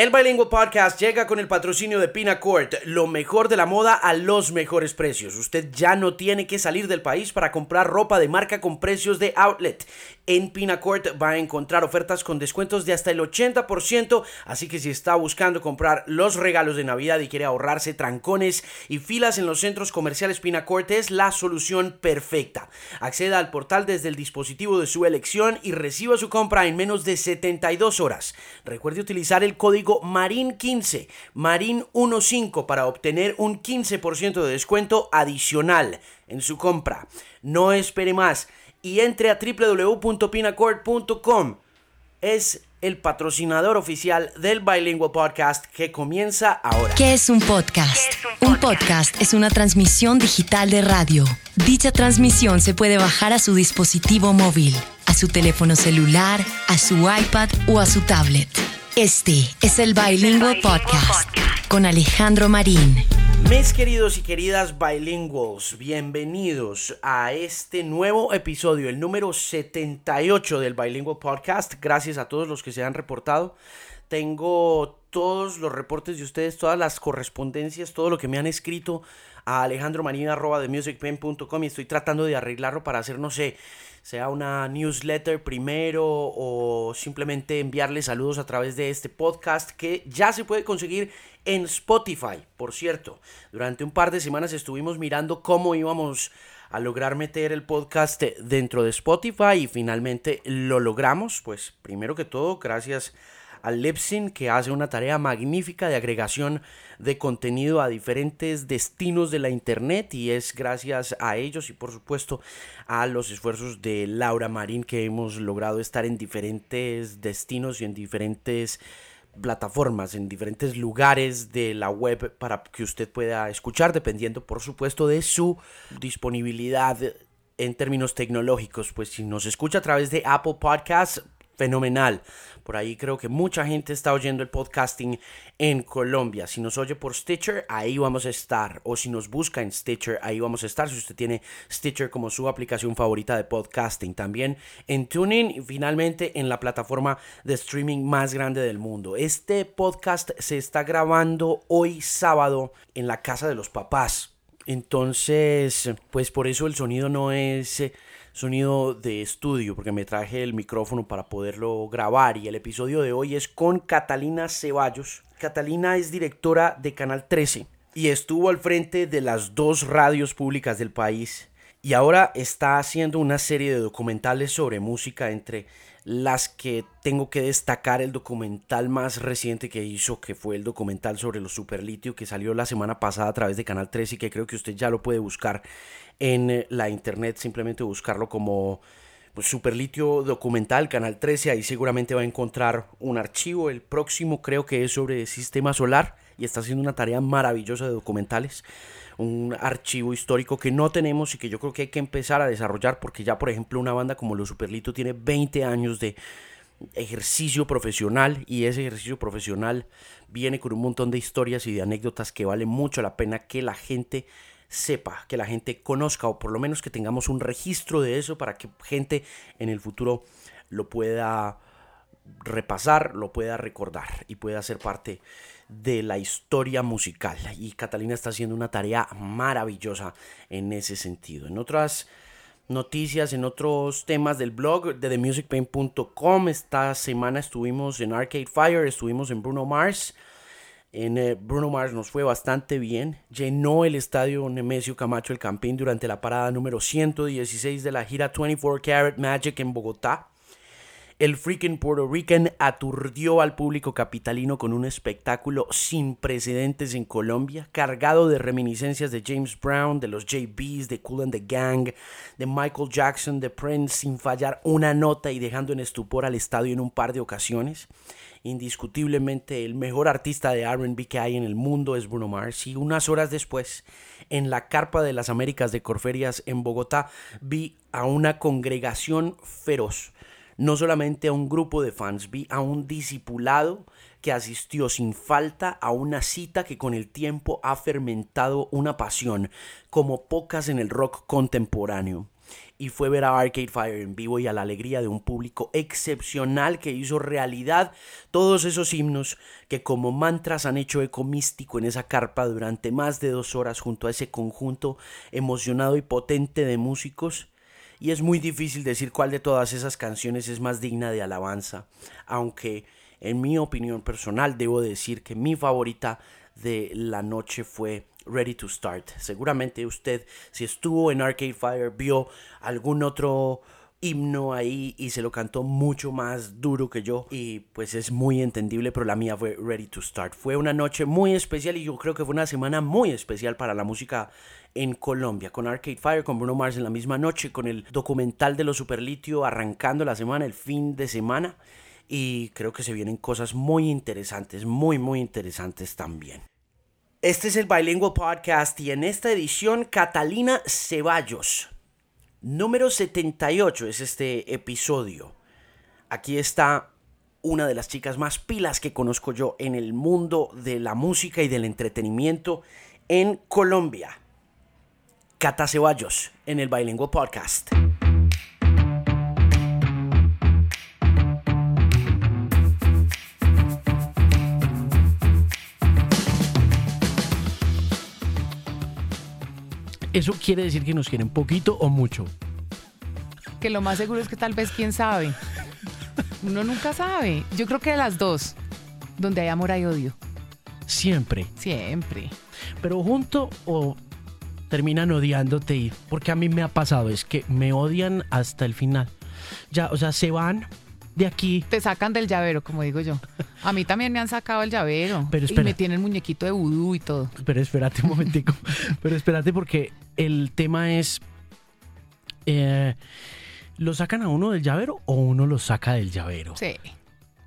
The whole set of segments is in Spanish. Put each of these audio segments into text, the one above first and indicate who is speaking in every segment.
Speaker 1: El Bilingual Podcast llega con el patrocinio de Pinacourt, lo mejor de la moda a los mejores precios. Usted ya no tiene que salir del país para comprar ropa de marca con precios de outlet. En Pinacourt va a encontrar ofertas con descuentos de hasta el 80%, así que si está buscando comprar los regalos de Navidad y quiere ahorrarse trancones y filas en los centros comerciales Pinacourt es la solución perfecta. Acceda al portal desde el dispositivo de su elección y reciba su compra en menos de 72 horas. Recuerde utilizar el código MARIN15, MARIN15 para obtener un 15% de descuento adicional en su compra. No espere más y entre a www.pinacord.com. Es el patrocinador oficial del Bilingual Podcast que comienza ahora.
Speaker 2: ¿Qué es un podcast? Es un podcast? un podcast es una transmisión digital de radio. Dicha transmisión se puede bajar a su dispositivo móvil, a su teléfono celular, a su iPad o a su tablet. Este es el Bilingual Podcast con Alejandro Marín.
Speaker 1: Mis queridos y queridas bilinguals, bienvenidos a este nuevo episodio, el número 78 del Bilingual Podcast. Gracias a todos los que se han reportado. Tengo todos los reportes de ustedes, todas las correspondencias, todo lo que me han escrito a alejandromarina.com y estoy tratando de arreglarlo para hacer, no sé, sea una newsletter primero o simplemente enviarle saludos a través de este podcast que ya se puede conseguir en Spotify. Por cierto, durante un par de semanas estuvimos mirando cómo íbamos a lograr meter el podcast dentro de Spotify y finalmente lo logramos. Pues primero que todo, gracias a Lipsin que hace una tarea magnífica de agregación de contenido a diferentes destinos de la internet y es gracias a ellos y por supuesto a los esfuerzos de Laura Marín que hemos logrado estar en diferentes destinos y en diferentes plataformas, en diferentes lugares de la web para que usted pueda escuchar, dependiendo por supuesto de su disponibilidad en términos tecnológicos. Pues si nos escucha a través de Apple Podcasts, fenomenal. Por ahí creo que mucha gente está oyendo el podcasting en Colombia. Si nos oye por Stitcher, ahí vamos a estar. O si nos busca en Stitcher, ahí vamos a estar. Si usted tiene Stitcher como su aplicación favorita de podcasting. También en TuneIn y finalmente en la plataforma de streaming más grande del mundo. Este podcast se está grabando hoy sábado en la casa de los papás. Entonces, pues por eso el sonido no es eh, sonido de estudio porque me traje el micrófono para poderlo grabar y el episodio de hoy es con Catalina Ceballos. Catalina es directora de Canal 13 y estuvo al frente de las dos radios públicas del país y ahora está haciendo una serie de documentales sobre música entre las que tengo que destacar el documental más reciente que hizo, que fue el documental sobre los superlitio que salió la semana pasada a través de Canal 13 y que creo que usted ya lo puede buscar en eh, la internet, simplemente buscarlo como pues, Superlitio Documental, Canal 13, ahí seguramente va a encontrar un archivo, el próximo creo que es sobre sistema solar y está haciendo una tarea maravillosa de documentales, un archivo histórico que no tenemos y que yo creo que hay que empezar a desarrollar porque ya por ejemplo una banda como los Superlitio tiene 20 años de ejercicio profesional y ese ejercicio profesional viene con un montón de historias y de anécdotas que vale mucho la pena que la gente sepa, que la gente conozca o por lo menos que tengamos un registro de eso para que gente en el futuro lo pueda repasar, lo pueda recordar y pueda ser parte de la historia musical. Y Catalina está haciendo una tarea maravillosa en ese sentido. En otras noticias, en otros temas del blog de themusicpain.com, esta semana estuvimos en Arcade Fire, estuvimos en Bruno Mars. En eh, Bruno Mars nos fue bastante bien. Llenó el estadio Nemesio Camacho el Campín durante la parada número 116 de la gira 24 Karat Magic en Bogotá. El freaking Puerto Rican aturdió al público capitalino con un espectáculo sin precedentes en Colombia, cargado de reminiscencias de James Brown, de los JBs, de Cool and the Gang, de Michael Jackson, de Prince, sin fallar una nota y dejando en estupor al estadio en un par de ocasiones indiscutiblemente el mejor artista de RB que hay en el mundo es Bruno Mars. Y unas horas después, en la Carpa de las Américas de Corferias en Bogotá, vi a una congregación feroz. No solamente a un grupo de fans, vi a un discipulado que asistió sin falta a una cita que con el tiempo ha fermentado una pasión como pocas en el rock contemporáneo. y fue ver a Arcade Fire en vivo y a la alegría de un público excepcional que hizo realidad todos esos himnos que como mantras han hecho eco místico en esa carpa durante más de dos horas junto a ese conjunto emocionado y potente de músicos. Y es muy difícil decir cuál de todas esas canciones es más digna de alabanza, aunque en mi opinión personal debo decir que mi favorita de la noche fue Ready to Start. Seguramente usted, si estuvo en Arcade Fire, vio algún otro himno ahí y se lo cantó mucho más duro que yo y pues es muy entendible pero la mía fue Ready to Start fue una noche muy especial y yo creo que fue una semana muy especial para la música en Colombia con Arcade Fire con Bruno Mars en la misma noche con el documental de los Superlitio arrancando la semana el fin de semana y creo que se vienen cosas muy interesantes muy muy interesantes también este es el Bilingual Podcast y en esta edición Catalina Ceballos. Número 78 es este episodio. Aquí está una de las chicas más pilas que conozco yo en el mundo de la música y del entretenimiento en Colombia. Cata Ceballos en el Bilingual Podcast. ¿Eso quiere decir que nos quieren poquito o mucho?
Speaker 3: Que lo más seguro es que tal vez quién sabe. Uno nunca sabe. Yo creo que de las dos, donde hay amor hay odio.
Speaker 1: Siempre.
Speaker 3: Siempre.
Speaker 1: Pero junto o terminan odiándote y porque a mí me ha pasado es que me odian hasta el final. Ya, o sea, se van de aquí.
Speaker 3: Te sacan del llavero, como digo yo. A mí también me han sacado el llavero.
Speaker 1: Pero
Speaker 3: y me tienen muñequito de vudú y todo.
Speaker 1: Pero espérate un momentico. Pero espérate porque el tema es... Eh, ¿Lo sacan a uno del llavero o uno lo saca del llavero?
Speaker 3: Sí.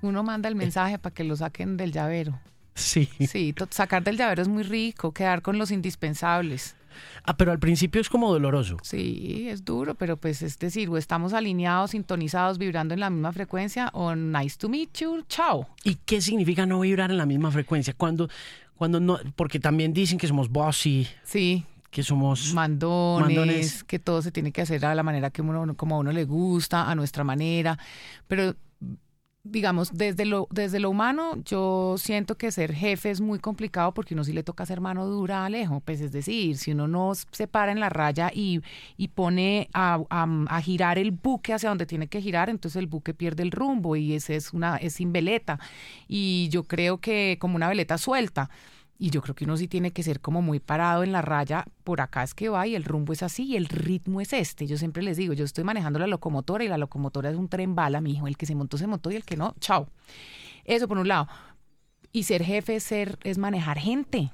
Speaker 3: Uno manda el mensaje para que lo saquen del llavero.
Speaker 1: Sí.
Speaker 3: Sí, sacar del llavero es muy rico, quedar con los indispensables.
Speaker 1: Ah, pero al principio es como doloroso.
Speaker 3: Sí, es duro, pero pues es decir, o estamos alineados, sintonizados, vibrando en la misma frecuencia, o nice to meet you, chao.
Speaker 1: ¿Y qué significa no vibrar en la misma frecuencia? Cuando, cuando no, porque también dicen que somos bossy.
Speaker 3: Sí.
Speaker 1: Que somos
Speaker 3: mandones,
Speaker 1: mandones,
Speaker 3: que todo se tiene que hacer a la manera que uno, como a uno le gusta, a nuestra manera. Pero digamos, desde lo, desde lo humano, yo siento que ser jefe es muy complicado porque uno sí le toca ser mano dura Alejo. Pues es decir, si uno no se para en la raya y, y pone a, a, girar el buque hacia donde tiene que girar, entonces el buque pierde el rumbo y ese es una, es sin veleta. Y yo creo que como una veleta suelta. Y yo creo que uno sí tiene que ser como muy parado en la raya, por acá es que va y el rumbo es así y el ritmo es este. Yo siempre les digo, yo estoy manejando la locomotora y la locomotora es un tren bala, mi hijo, el que se montó se montó y el que no, chao. Eso por un lado. Y ser jefe es ser es manejar gente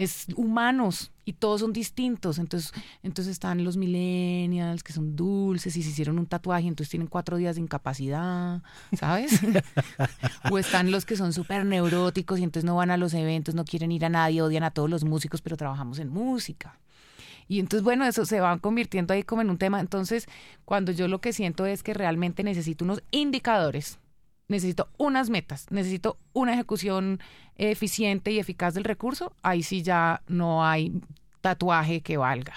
Speaker 3: es humanos y todos son distintos. Entonces, entonces están los millennials que son dulces y se hicieron un tatuaje, entonces tienen cuatro días de incapacidad, ¿sabes? o están los que son súper neuróticos y entonces no van a los eventos, no quieren ir a nadie, odian a todos los músicos, pero trabajamos en música. Y entonces, bueno, eso se va convirtiendo ahí como en un tema. Entonces, cuando yo lo que siento es que realmente necesito unos indicadores necesito unas metas, necesito una ejecución eficiente y eficaz del recurso, ahí sí ya no hay tatuaje que valga.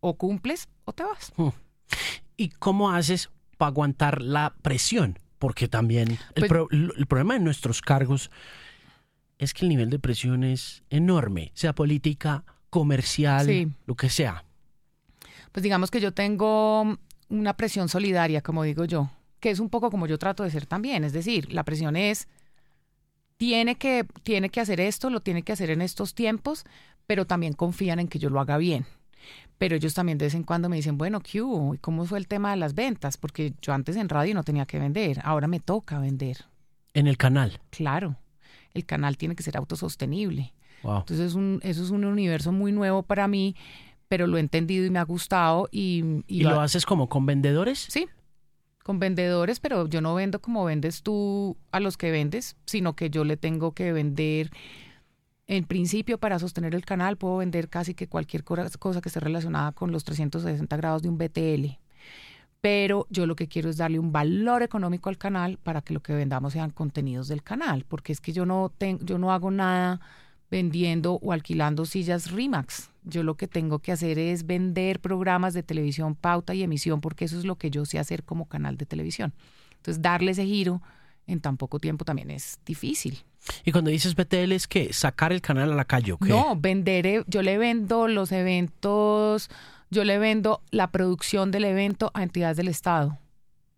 Speaker 3: O cumples o te vas.
Speaker 1: Hmm. ¿Y cómo haces para aguantar la presión? Porque también el,
Speaker 3: Pues-
Speaker 1: el problema de nuestros cargos es que el nivel de presión es enorme, sea política, comercial,
Speaker 3: Sí.
Speaker 1: lo que sea.
Speaker 3: Pues digamos que yo tengo una presión solidaria, como digo yo, que es un poco como yo trato de ser también. Es decir, la presión es, tiene que, tiene que hacer esto, lo tiene que hacer en estos tiempos, pero también confían en que yo lo haga bien. Pero ellos también de vez en cuando me dicen, bueno, ¿qué hubo? ¿Y cómo fue el tema de las ventas? Porque yo antes en radio no tenía que vender, ahora me toca vender.
Speaker 1: En el canal.
Speaker 3: Claro, el canal tiene que ser autosostenible.
Speaker 1: Wow.
Speaker 3: Entonces es un, eso es un universo muy nuevo para mí, pero lo he entendido y me ha gustado. ¿Y,
Speaker 1: ¿Y lo haces como con vendedores?
Speaker 3: Sí, con vendedores, pero yo no vendo como vendes tú a los que vendes, sino que yo le tengo que vender. En principio, para sostener el canal, puedo vender casi que cualquier cosa que esté relacionada con los 360 grados de un BTL. Pero yo lo que quiero es darle un valor económico al canal para que lo que vendamos sean contenidos del canal, porque es que yo no, ten- yo no hago nada vendiendo o alquilando sillas Rimax. Yo lo que tengo que hacer es vender programas de televisión, pauta y emisión, porque eso es lo que yo sé hacer como canal de televisión. Entonces, darle ese giro en tan poco tiempo también es difícil.
Speaker 1: Y cuando dices BTL es que sacar el canal a la calle, ¿o qué?
Speaker 3: No, vender, eh, yo le vendo los eventos, yo le vendo la producción del evento a entidades del Estado.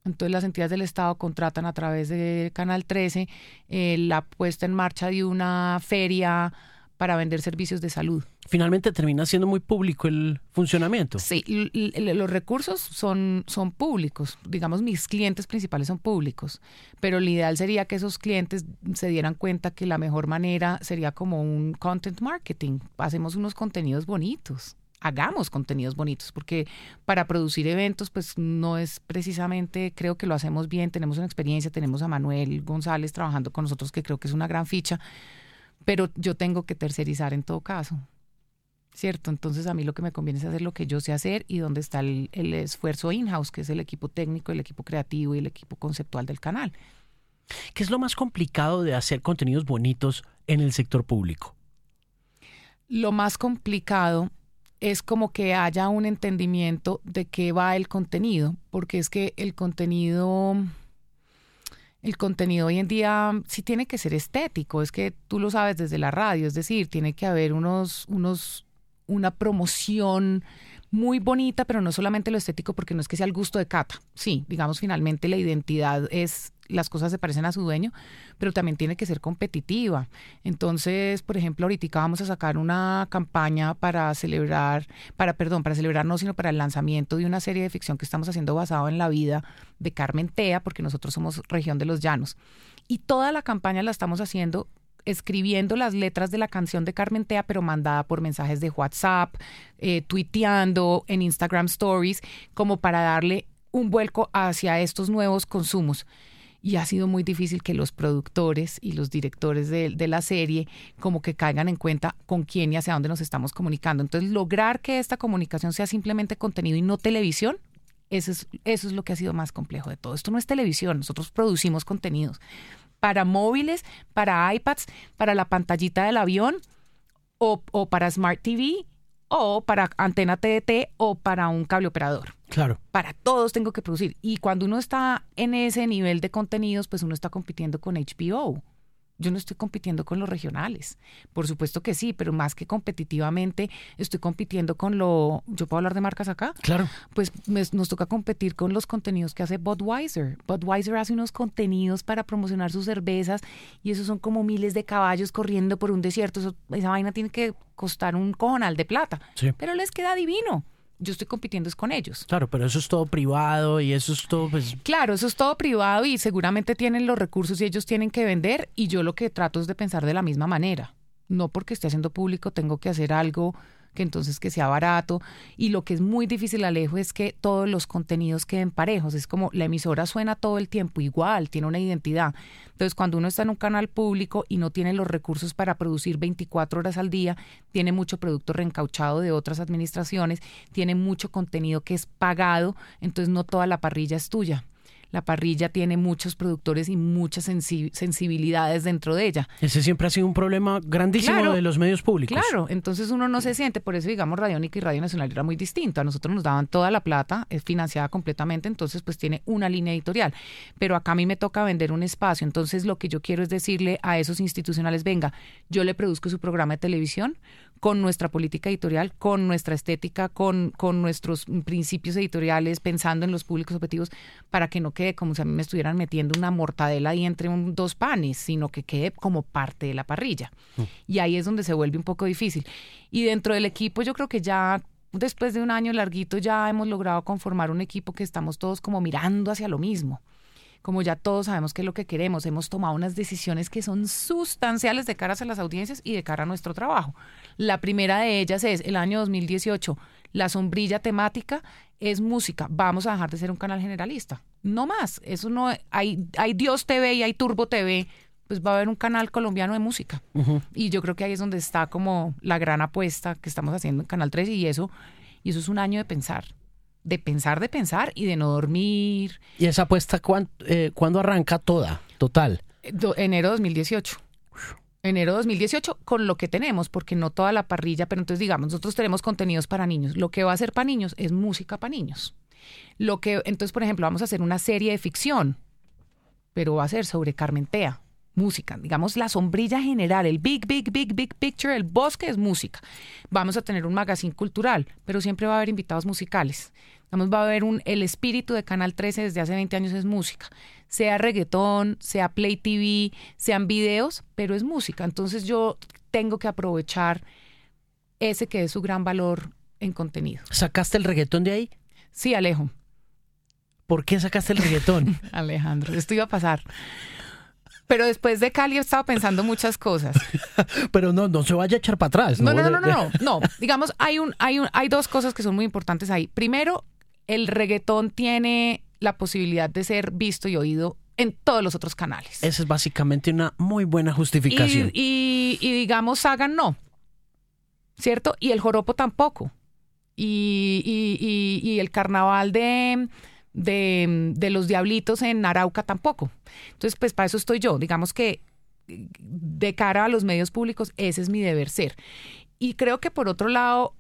Speaker 3: Entonces las entidades del Estado contratan a través de Canal 13 eh, la puesta en marcha de una feria para vender servicios de salud.
Speaker 1: Finalmente termina siendo muy público el funcionamiento.
Speaker 3: Sí, los recursos son, son públicos, digamos mis clientes principales son públicos, pero lo ideal sería que esos clientes se dieran cuenta que la mejor manera sería como un content marketing, hacemos unos contenidos bonitos hagamos contenidos bonitos, porque para producir eventos, pues no es precisamente, creo que lo hacemos bien, tenemos una experiencia, tenemos a Manuel González trabajando con nosotros, que creo que es una gran ficha, pero yo tengo que tercerizar en todo caso. ¿Cierto? Entonces a mí lo que me conviene es hacer lo que yo sé hacer y donde está el, el esfuerzo in-house, que es el equipo técnico, el equipo creativo y el equipo conceptual del canal.
Speaker 1: ¿Qué es lo más complicado de hacer contenidos bonitos en el sector público?
Speaker 3: Lo más complicado es como que haya un entendimiento de qué va el contenido, porque es que el contenido, el contenido hoy en día sí tiene que ser estético, es que tú lo sabes desde la radio, es decir, tiene que haber unos, unos, una promoción muy bonita, pero no solamente lo estético, porque no es que sea el gusto de Cata. Sí, digamos, finalmente la identidad es las cosas se parecen a su dueño, pero también tiene que ser competitiva. Entonces, por ejemplo, ahorita vamos a sacar una campaña para celebrar, para, perdón, para celebrar no, sino para el lanzamiento de una serie de ficción que estamos haciendo basado en la vida de Carmen Tea, porque nosotros somos región de los llanos. Y toda la campaña la estamos haciendo escribiendo las letras de la canción de Carmen Tea, pero mandada por mensajes de WhatsApp, eh, tuiteando en Instagram Stories, como para darle un vuelco hacia estos nuevos consumos y ha sido muy difícil que los productores y los directores de, la serie como que caigan en cuenta con quién y hacia dónde nos estamos comunicando. Entonces, lograr que esta comunicación sea simplemente contenido y no televisión, eso es, eso es lo que ha sido más complejo de todo. Esto no es televisión, nosotros producimos contenidos para móviles, para iPads, para la pantallita del avión o, o para Smart TV o para antena TDT o para un cable operador.
Speaker 1: Claro.
Speaker 3: Para todos tengo que producir. Y cuando uno está en ese nivel de contenidos, pues uno está compitiendo con HBO. Yo no estoy compitiendo con los regionales. Por supuesto que sí, pero más que competitivamente, estoy compitiendo con lo. ¿Yo puedo hablar de marcas acá?
Speaker 1: Claro.
Speaker 3: Pues nos toca competir con los contenidos que hace Budweiser. Budweiser hace unos contenidos para promocionar sus cervezas y esos son como miles de caballos corriendo por un desierto. esa vaina tiene que costar un cojonal de plata.
Speaker 1: Sí.
Speaker 3: Pero les queda divino yo estoy compitiendo es con ellos.
Speaker 1: Claro, pero eso es todo privado y eso es todo, pues...
Speaker 3: Claro, eso es todo privado y seguramente tienen los recursos y ellos tienen que vender y yo lo que trato es de pensar de la misma manera. No porque esté haciendo público tengo que hacer algo que entonces que sea barato. Y lo que es muy difícil, Alejo, es que todos los contenidos queden parejos. Es como la emisora suena todo el tiempo igual, tiene una identidad. Entonces, cuando uno está en un canal público y no tiene los recursos para producir 24 horas al día, tiene mucho producto reencauchado de otras administraciones, tiene mucho contenido que es pagado, entonces no toda la parrilla es tuya la parrilla tiene muchos productores y muchas sensibilidades dentro de ella.
Speaker 1: Ese siempre ha sido un problema grandísimo de los medios públicos.
Speaker 3: Claro, entonces uno no se siente, por eso digamos Radiónica y Radio Nacional era muy distinto. A nosotros nos daban toda la plata, es financiada completamente, entonces pues tiene una línea editorial. Pero acá a mí me toca vender un espacio, entonces lo que yo quiero es decirle a esos institucionales, venga, yo le produzco su programa de televisión, con nuestra política editorial, con nuestra estética, con, con nuestros principios editoriales, pensando en los públicos objetivos, para que no quede como si a mí me estuvieran metiendo una mortadela ahí entre dos panes, sino que quede como parte de la parrilla. Mm. Y ahí es donde se vuelve un poco difícil. Y dentro del equipo yo creo que ya después de un año larguito ya hemos logrado conformar un equipo que estamos todos como mirando hacia lo mismo como ya todos sabemos qué es lo que queremos, hemos tomado unas decisiones que son sustanciales de cara a las audiencias y de cara a nuestro trabajo. La primera de ellas es el año 2018, la sombrilla temática es música. Vamos a dejar de ser un canal generalista. No más. Eso no hay, hay Dios TV y hay Turbo TV. Pues va a haber un canal colombiano de música. Y yo creo que ahí es donde está como la gran apuesta que estamos haciendo en Canal 3 y eso, y eso es un año de pensar de pensar, de pensar y de no dormir.
Speaker 1: ¿Y esa apuesta cuándo, eh, arranca toda, total?
Speaker 3: enero de 2018. Enero 2018 con lo que tenemos, porque no toda la parrilla, pero entonces digamos, nosotros tenemos contenidos para niños. Lo que va a ser para niños es música para niños. Lo que, entonces, por ejemplo, vamos a hacer una serie de ficción, pero va a ser sobre Carmentea, música, digamos la sombrilla general, el big, big, big, big picture, el bosque es música. Vamos a tener un magazine cultural, pero siempre va a haber invitados musicales. Vamos, va a haber un, el espíritu de Canal 13 desde hace 20 años es música. Sea reggaetón, sea Play TV, sean videos, pero es música. Entonces yo tengo que aprovechar ese que es su gran valor en contenido.
Speaker 1: ¿Sacaste el reggaetón de ahí?
Speaker 3: Sí, Alejo.
Speaker 1: ¿Por qué sacaste el reggaetón?
Speaker 3: Alejandro, esto iba a pasar. Pero después de Cali he estado pensando muchas cosas.
Speaker 1: Pero no, no se vaya a echar para atrás.
Speaker 3: No, no, no, no, no, no. Digamos, hay un, hay un, hay dos cosas que son muy importantes ahí. Primero, el reggaetón tiene la posibilidad de ser visto y oído en todos los otros canales.
Speaker 1: Esa es básicamente una muy buena justificación.
Speaker 3: Y, y, digamos, Saga no. ¿Cierto? Y el joropo tampoco. Y, y, y el carnaval de de, los diablitos en Arauca tampoco. Entonces, pues para eso estoy yo. Digamos que de cara a los medios públicos, ese es mi deber ser. Y creo que por otro lado,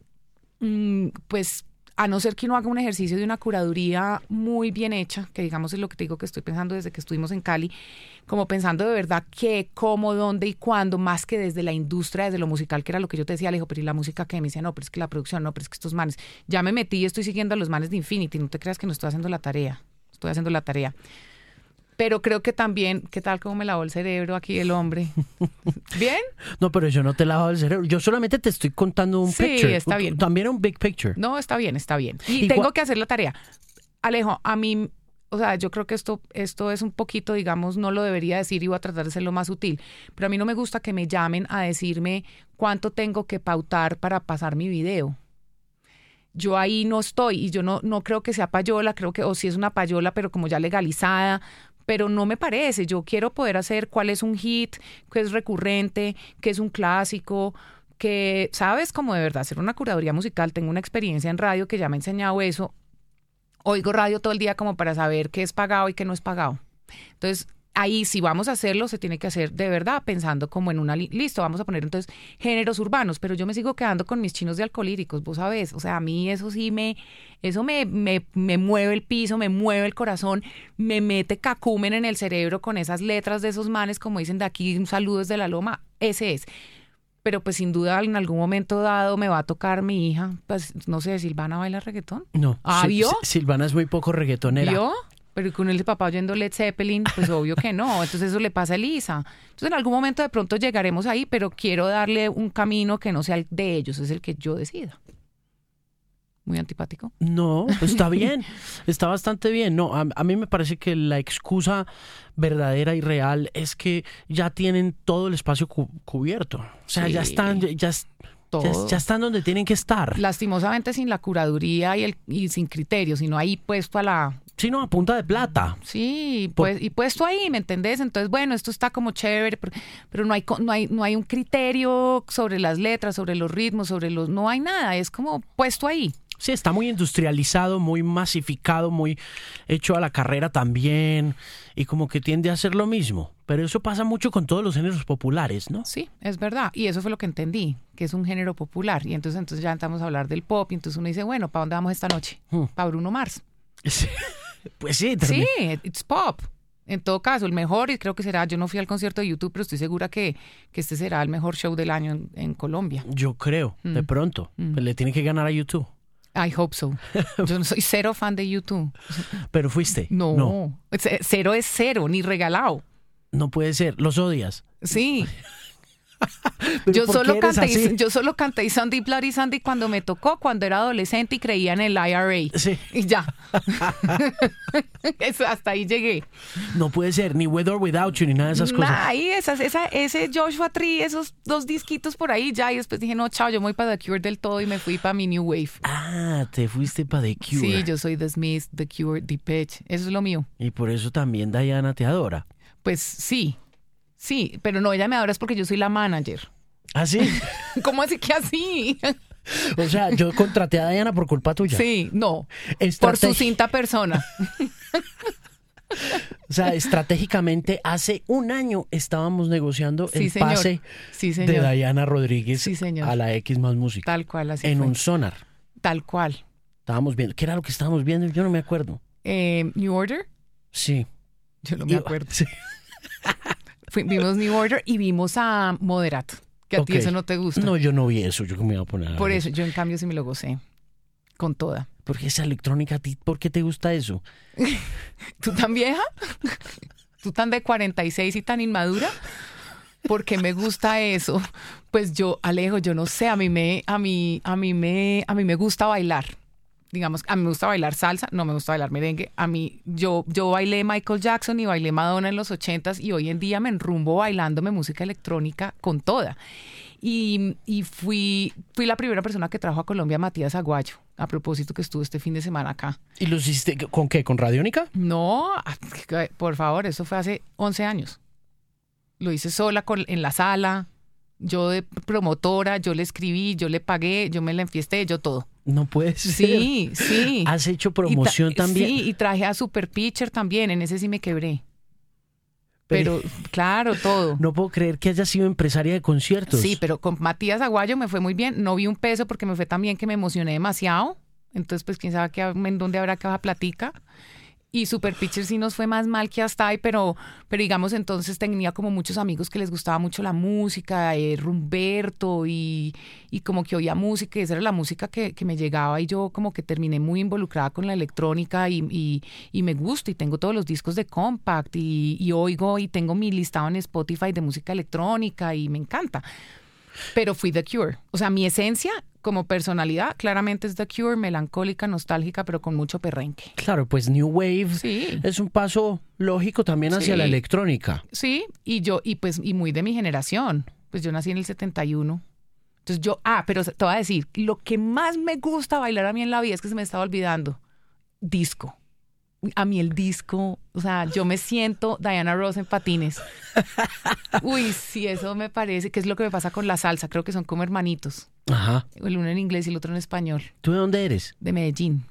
Speaker 3: mm, pues a no ser que uno haga un ejercicio de una curaduría muy bien hecha, que digamos es lo que te digo que estoy pensando desde que estuvimos en Cali, como pensando de verdad qué, cómo, dónde y cuándo, más que desde la industria, desde lo musical, que era lo que yo te decía, Alejo, pero y la música que me decía, no, pero es que la producción, no, pero es que estos manes, ya me metí y estoy siguiendo a los manes de Infinity, no te creas que no estoy haciendo la tarea, estoy haciendo la tarea pero creo que también, ¿qué tal cómo me lavó el cerebro aquí el hombre? ¿Bien?
Speaker 1: No, pero yo no te lavo el cerebro. Yo solamente te estoy contando un
Speaker 3: sí,
Speaker 1: picture.
Speaker 3: está bien.
Speaker 1: También un big picture.
Speaker 3: No, está bien, está bien. Y tengo que hacer la tarea. Alejo, a mí, o sea, yo creo que esto, esto es un poquito, digamos, no lo debería decir y voy a tratar de ser lo más sutil, pero a mí no me gusta que me llamen a decirme cuánto tengo que pautar para pasar mi video yo ahí no estoy y yo no, no creo que sea payola, creo que, o si es una payola, pero como ya legalizada, pero no me parece. Yo quiero poder hacer cuál es un hit, qué es recurrente, qué es un clásico, que, ¿sabes? Como de verdad hacer una curaduría musical. Tengo una experiencia en radio que ya me ha enseñado eso. Oigo radio todo el día como para saber qué es pagado y qué no es pagado. Entonces, ahí si vamos a hacerlo, se tiene que hacer de verdad pensando como en una, listo, vamos a poner entonces géneros urbanos, pero yo me sigo quedando con mis chinos de alcohólicos, vos sabés, o sea, a mí eso sí me, eso me, me, me mueve el piso, me mueve el corazón, me mete cacumen en el cerebro con esas letras de esos manes, como dicen de aquí, un saludo desde la loma, ese es. Pero pues sin duda en algún momento dado me va a tocar mi hija, pues no sé, Silvana baila reggaetón.
Speaker 1: No.
Speaker 3: ¿Ah, vio?
Speaker 1: Silvana es muy poco reggaetonera.
Speaker 3: ¿Vio? Pero con el papá oyendo Led Zeppelin, pues obvio que no. Entonces eso le pasa a Elisa. Entonces en algún momento de pronto llegaremos ahí, pero quiero darle un camino que no sea el de ellos, es el que yo decida. Muy antipático.
Speaker 1: No, está bien, está bastante bien. No, a, mí me parece que la excusa verdadera y real es que ya tienen todo el espacio cubierto. O sea, ya están, ya, ya, ya, están donde tienen que estar.
Speaker 3: Lastimosamente sin la curaduría y, el, y sin criterio, sino ahí puesto a la
Speaker 1: sino a punta de plata.
Speaker 3: Sí, pues, y puesto ahí, ¿me entendés? Entonces, bueno, esto está como chévere, pero, no, hay, no, hay, no hay un criterio sobre las letras, sobre los ritmos, sobre los... No hay nada, es como puesto ahí.
Speaker 1: Sí, está muy industrializado, muy masificado, muy hecho a la carrera también, y como que tiende a ser lo mismo. Pero eso pasa mucho con todos los géneros populares, ¿no?
Speaker 3: Sí, es verdad. Y eso fue lo que entendí, que es un género popular. Y entonces, entonces ya entramos a hablar del pop, y entonces uno dice, bueno, ¿para dónde vamos esta noche? Hmm. Para Bruno Mars.
Speaker 1: Sí. Pues sí,
Speaker 3: Sí, it's pop. En todo caso, el mejor, y creo que será, yo no fui al concierto de YouTube, pero estoy segura que, que este será el mejor show del año en, Colombia.
Speaker 1: Yo creo, de mm. pronto. Mm. Pues le tiene que ganar a YouTube.
Speaker 3: I hope so. Yo no soy cero fan de YouTube.
Speaker 1: Pero fuiste.
Speaker 3: No, no. Cero es cero, ni regalado.
Speaker 1: No puede ser. ¿Los odias?
Speaker 3: Sí. yo solo, canté, yo solo canté Sandy Bloody Sandy cuando me tocó, cuando era adolescente y creía en el IRA.
Speaker 1: Sí.
Speaker 3: Y ya. Eso, hasta ahí llegué.
Speaker 1: No puede ser, ni With or Without You, ni nada de esas cosas.
Speaker 3: ahí, esas, esa, ese Joshua Tree, esos dos disquitos por ahí ya. Y después dije, no, chao, yo me voy para The Cure del todo y me fui para mi New Wave.
Speaker 1: Ah, te fuiste para The Cure.
Speaker 3: Sí, yo soy The Smith, The Cure, The Pitch. Eso es lo mío.
Speaker 1: Y por eso también Diana te adora.
Speaker 3: Pues sí, Sí, pero no, ella me adora es porque yo soy la manager.
Speaker 1: ¿Ah, sí?
Speaker 3: ¿Cómo así que así?
Speaker 1: O sea, yo contraté a Diana por culpa tuya.
Speaker 3: Sí, no. Por su cinta persona.
Speaker 1: O sea, estratégicamente, hace un año estábamos negociando
Speaker 3: Sí,
Speaker 1: el
Speaker 3: señor.
Speaker 1: pase
Speaker 3: Sí,
Speaker 1: de. Diana Rodríguez
Speaker 3: Sí,
Speaker 1: a la X más música.
Speaker 3: Tal cual, así
Speaker 1: en
Speaker 3: fue.
Speaker 1: un sonar.
Speaker 3: Tal cual.
Speaker 1: Estábamos viendo. ¿Qué era lo que estábamos viendo? Yo no me acuerdo.
Speaker 3: Eh, New Order,
Speaker 1: Sí.
Speaker 3: yo no me acuerdo.
Speaker 1: Sí.
Speaker 3: Fui- vimos New Order y vimos a Moderat, que a ti eso no te gusta.
Speaker 1: No, yo no vi eso. Yo que me iba a poner
Speaker 3: Por eso, yo en cambio sí me lo gocé. Con toda.
Speaker 1: Porque esa electrónica, ¿a ti por qué te gusta eso?
Speaker 3: ¿Tú tan vieja? ¿Tú tan de 46 y tan inmadura? Porque me gusta eso. Pues yo, Alejo, yo no sé, a mí me, a mí, a mí me, a mí me gusta bailar. Digamos, a mí me gusta bailar salsa, no me gusta bailar merengue. A mí, yo, yo bailé Michael Jackson y bailé Madonna en los ochentas y hoy en día me enrumbo bailándome música electrónica con toda. Y, y fui, fui la primera persona que trajo a Colombia a Matías Aguayo, a propósito que estuvo este fin de semana acá.
Speaker 1: ¿Y lo hiciste con qué? ¿Con Radiónica?
Speaker 3: No, ah, por favor, eso fue hace 11 años. Lo hice sola con, en la sala, yo de promotora, yo le escribí, yo le pagué, yo me la enfiesté, yo todo.
Speaker 1: No puedes
Speaker 3: Sí, sí.
Speaker 1: ¿Has hecho
Speaker 3: Y
Speaker 1: promoción también?
Speaker 3: Sí, y traje a Super Pitcher también, en ese sí me quebré. Pero, claro, todo.
Speaker 1: No puedo creer que haya sido empresaria de conciertos.
Speaker 3: Sí, pero con Matías Aguayo me fue muy bien. No vi un peso porque me fue tan bien que me emocioné demasiado. Entonces, pues, quién sabe qué, en dónde habrá que baja platica. Y Super Pitcher sí nos fue más mal que hasta ahí, pero, pero digamos, entonces tenía como muchos amigos que les gustaba mucho la música, eh, Rumberto, y, y como que oía música, y esa era la música que, que me llegaba, y yo como que terminé muy involucrada con la electrónica, y, y, y me gusta, y tengo todos los discos de Compact, y, oigo, y tengo mi listado en Spotify de música electrónica, y me encanta. Pero fui The Cure. O sea, mi esencia como personalidad claramente es The Cure, melancólica, nostálgica, pero con mucho perrenque.
Speaker 1: Claro, pues New Wave
Speaker 3: Sí.
Speaker 1: es un paso lógico también hacia
Speaker 3: Sí.
Speaker 1: la electrónica.
Speaker 3: Sí, y yo, y pues, y muy de mi generación. Pues yo nací en el 71. Entonces yo, ah, pero te voy a decir, lo que más me gusta bailar a mí en la vida es que se me estaba olvidando. Disco. A mí el disco, o sea, yo me siento Diana Ross en patines. Uy, sí, eso me parece que es lo que me pasa con la salsa. Creo que son como hermanitos.
Speaker 1: Ajá.
Speaker 3: El uno en inglés y el otro en español.
Speaker 1: ¿Tú de dónde eres?
Speaker 3: De Medellín.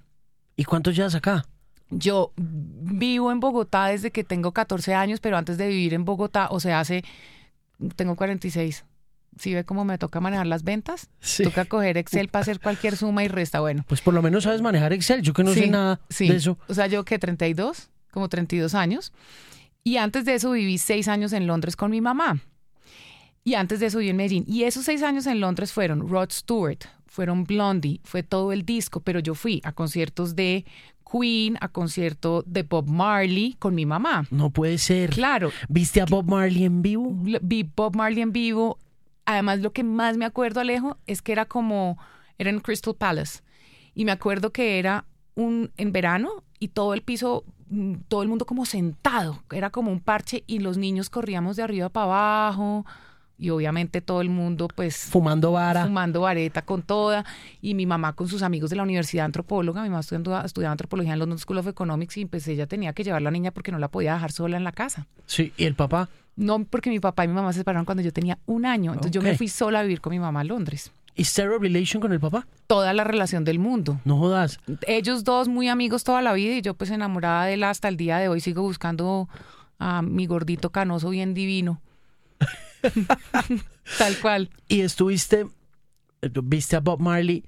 Speaker 1: ¿Y cuántos llevas acá?
Speaker 3: Yo vivo en Bogotá desde que tengo 14 años, pero antes de vivir en Bogotá, o sea, hace, tengo 46. ¿Sí ve cómo me toca manejar las ventas?
Speaker 1: Sí.
Speaker 3: Toca coger Excel para hacer cualquier suma y resta. Bueno,
Speaker 1: Pues por lo menos sabes manejar Excel. Yo que no sé nada
Speaker 3: sí.
Speaker 1: de eso.
Speaker 3: O sea, yo que 32, como 32 años. Y antes de eso viví seis años en Londres con mi mamá. Y antes de eso viví en Medellín. Y esos seis años en Londres fueron Rod Stewart, fueron Blondie, fue todo el disco, pero yo fui a conciertos de Queen, a concierto de Bob Marley con mi mamá.
Speaker 1: No puede ser.
Speaker 3: Claro,
Speaker 1: ¿Viste a Bob Marley en vivo?
Speaker 3: vi Bob Marley en vivo. Además, lo que más me acuerdo, Alejo, es que era como, era en Crystal Palace. Y me acuerdo que era un, en verano y todo el piso, mm, todo el mundo como sentado. Era como un parche y los niños corríamos de arriba para abajo. Y obviamente todo el mundo, pues,
Speaker 1: Fumando vara.
Speaker 3: fumando vareta con toda, y mi mamá con sus amigos de la universidad antropóloga, mi mamá estudiando, estudiaba antropología en London School of Economics y pues ella tenía que llevar a la niña porque no la podía dejar sola en la casa.
Speaker 1: Sí, ¿y el papá?
Speaker 3: No, porque mi papá y mi mamá se separaron cuando yo tenía un año, entonces yo me fui sola a vivir con mi mamá a Londres.
Speaker 1: ¿Y zero relation con el papá?
Speaker 3: Toda la relación del mundo.
Speaker 1: No jodas.
Speaker 3: Ellos dos muy amigos toda la vida y yo pues enamorada de él hasta el día de hoy sigo buscando a mi gordito canoso bien divino. Tal cual.
Speaker 1: ¿Y estuviste, eh, viste a Bob Marley?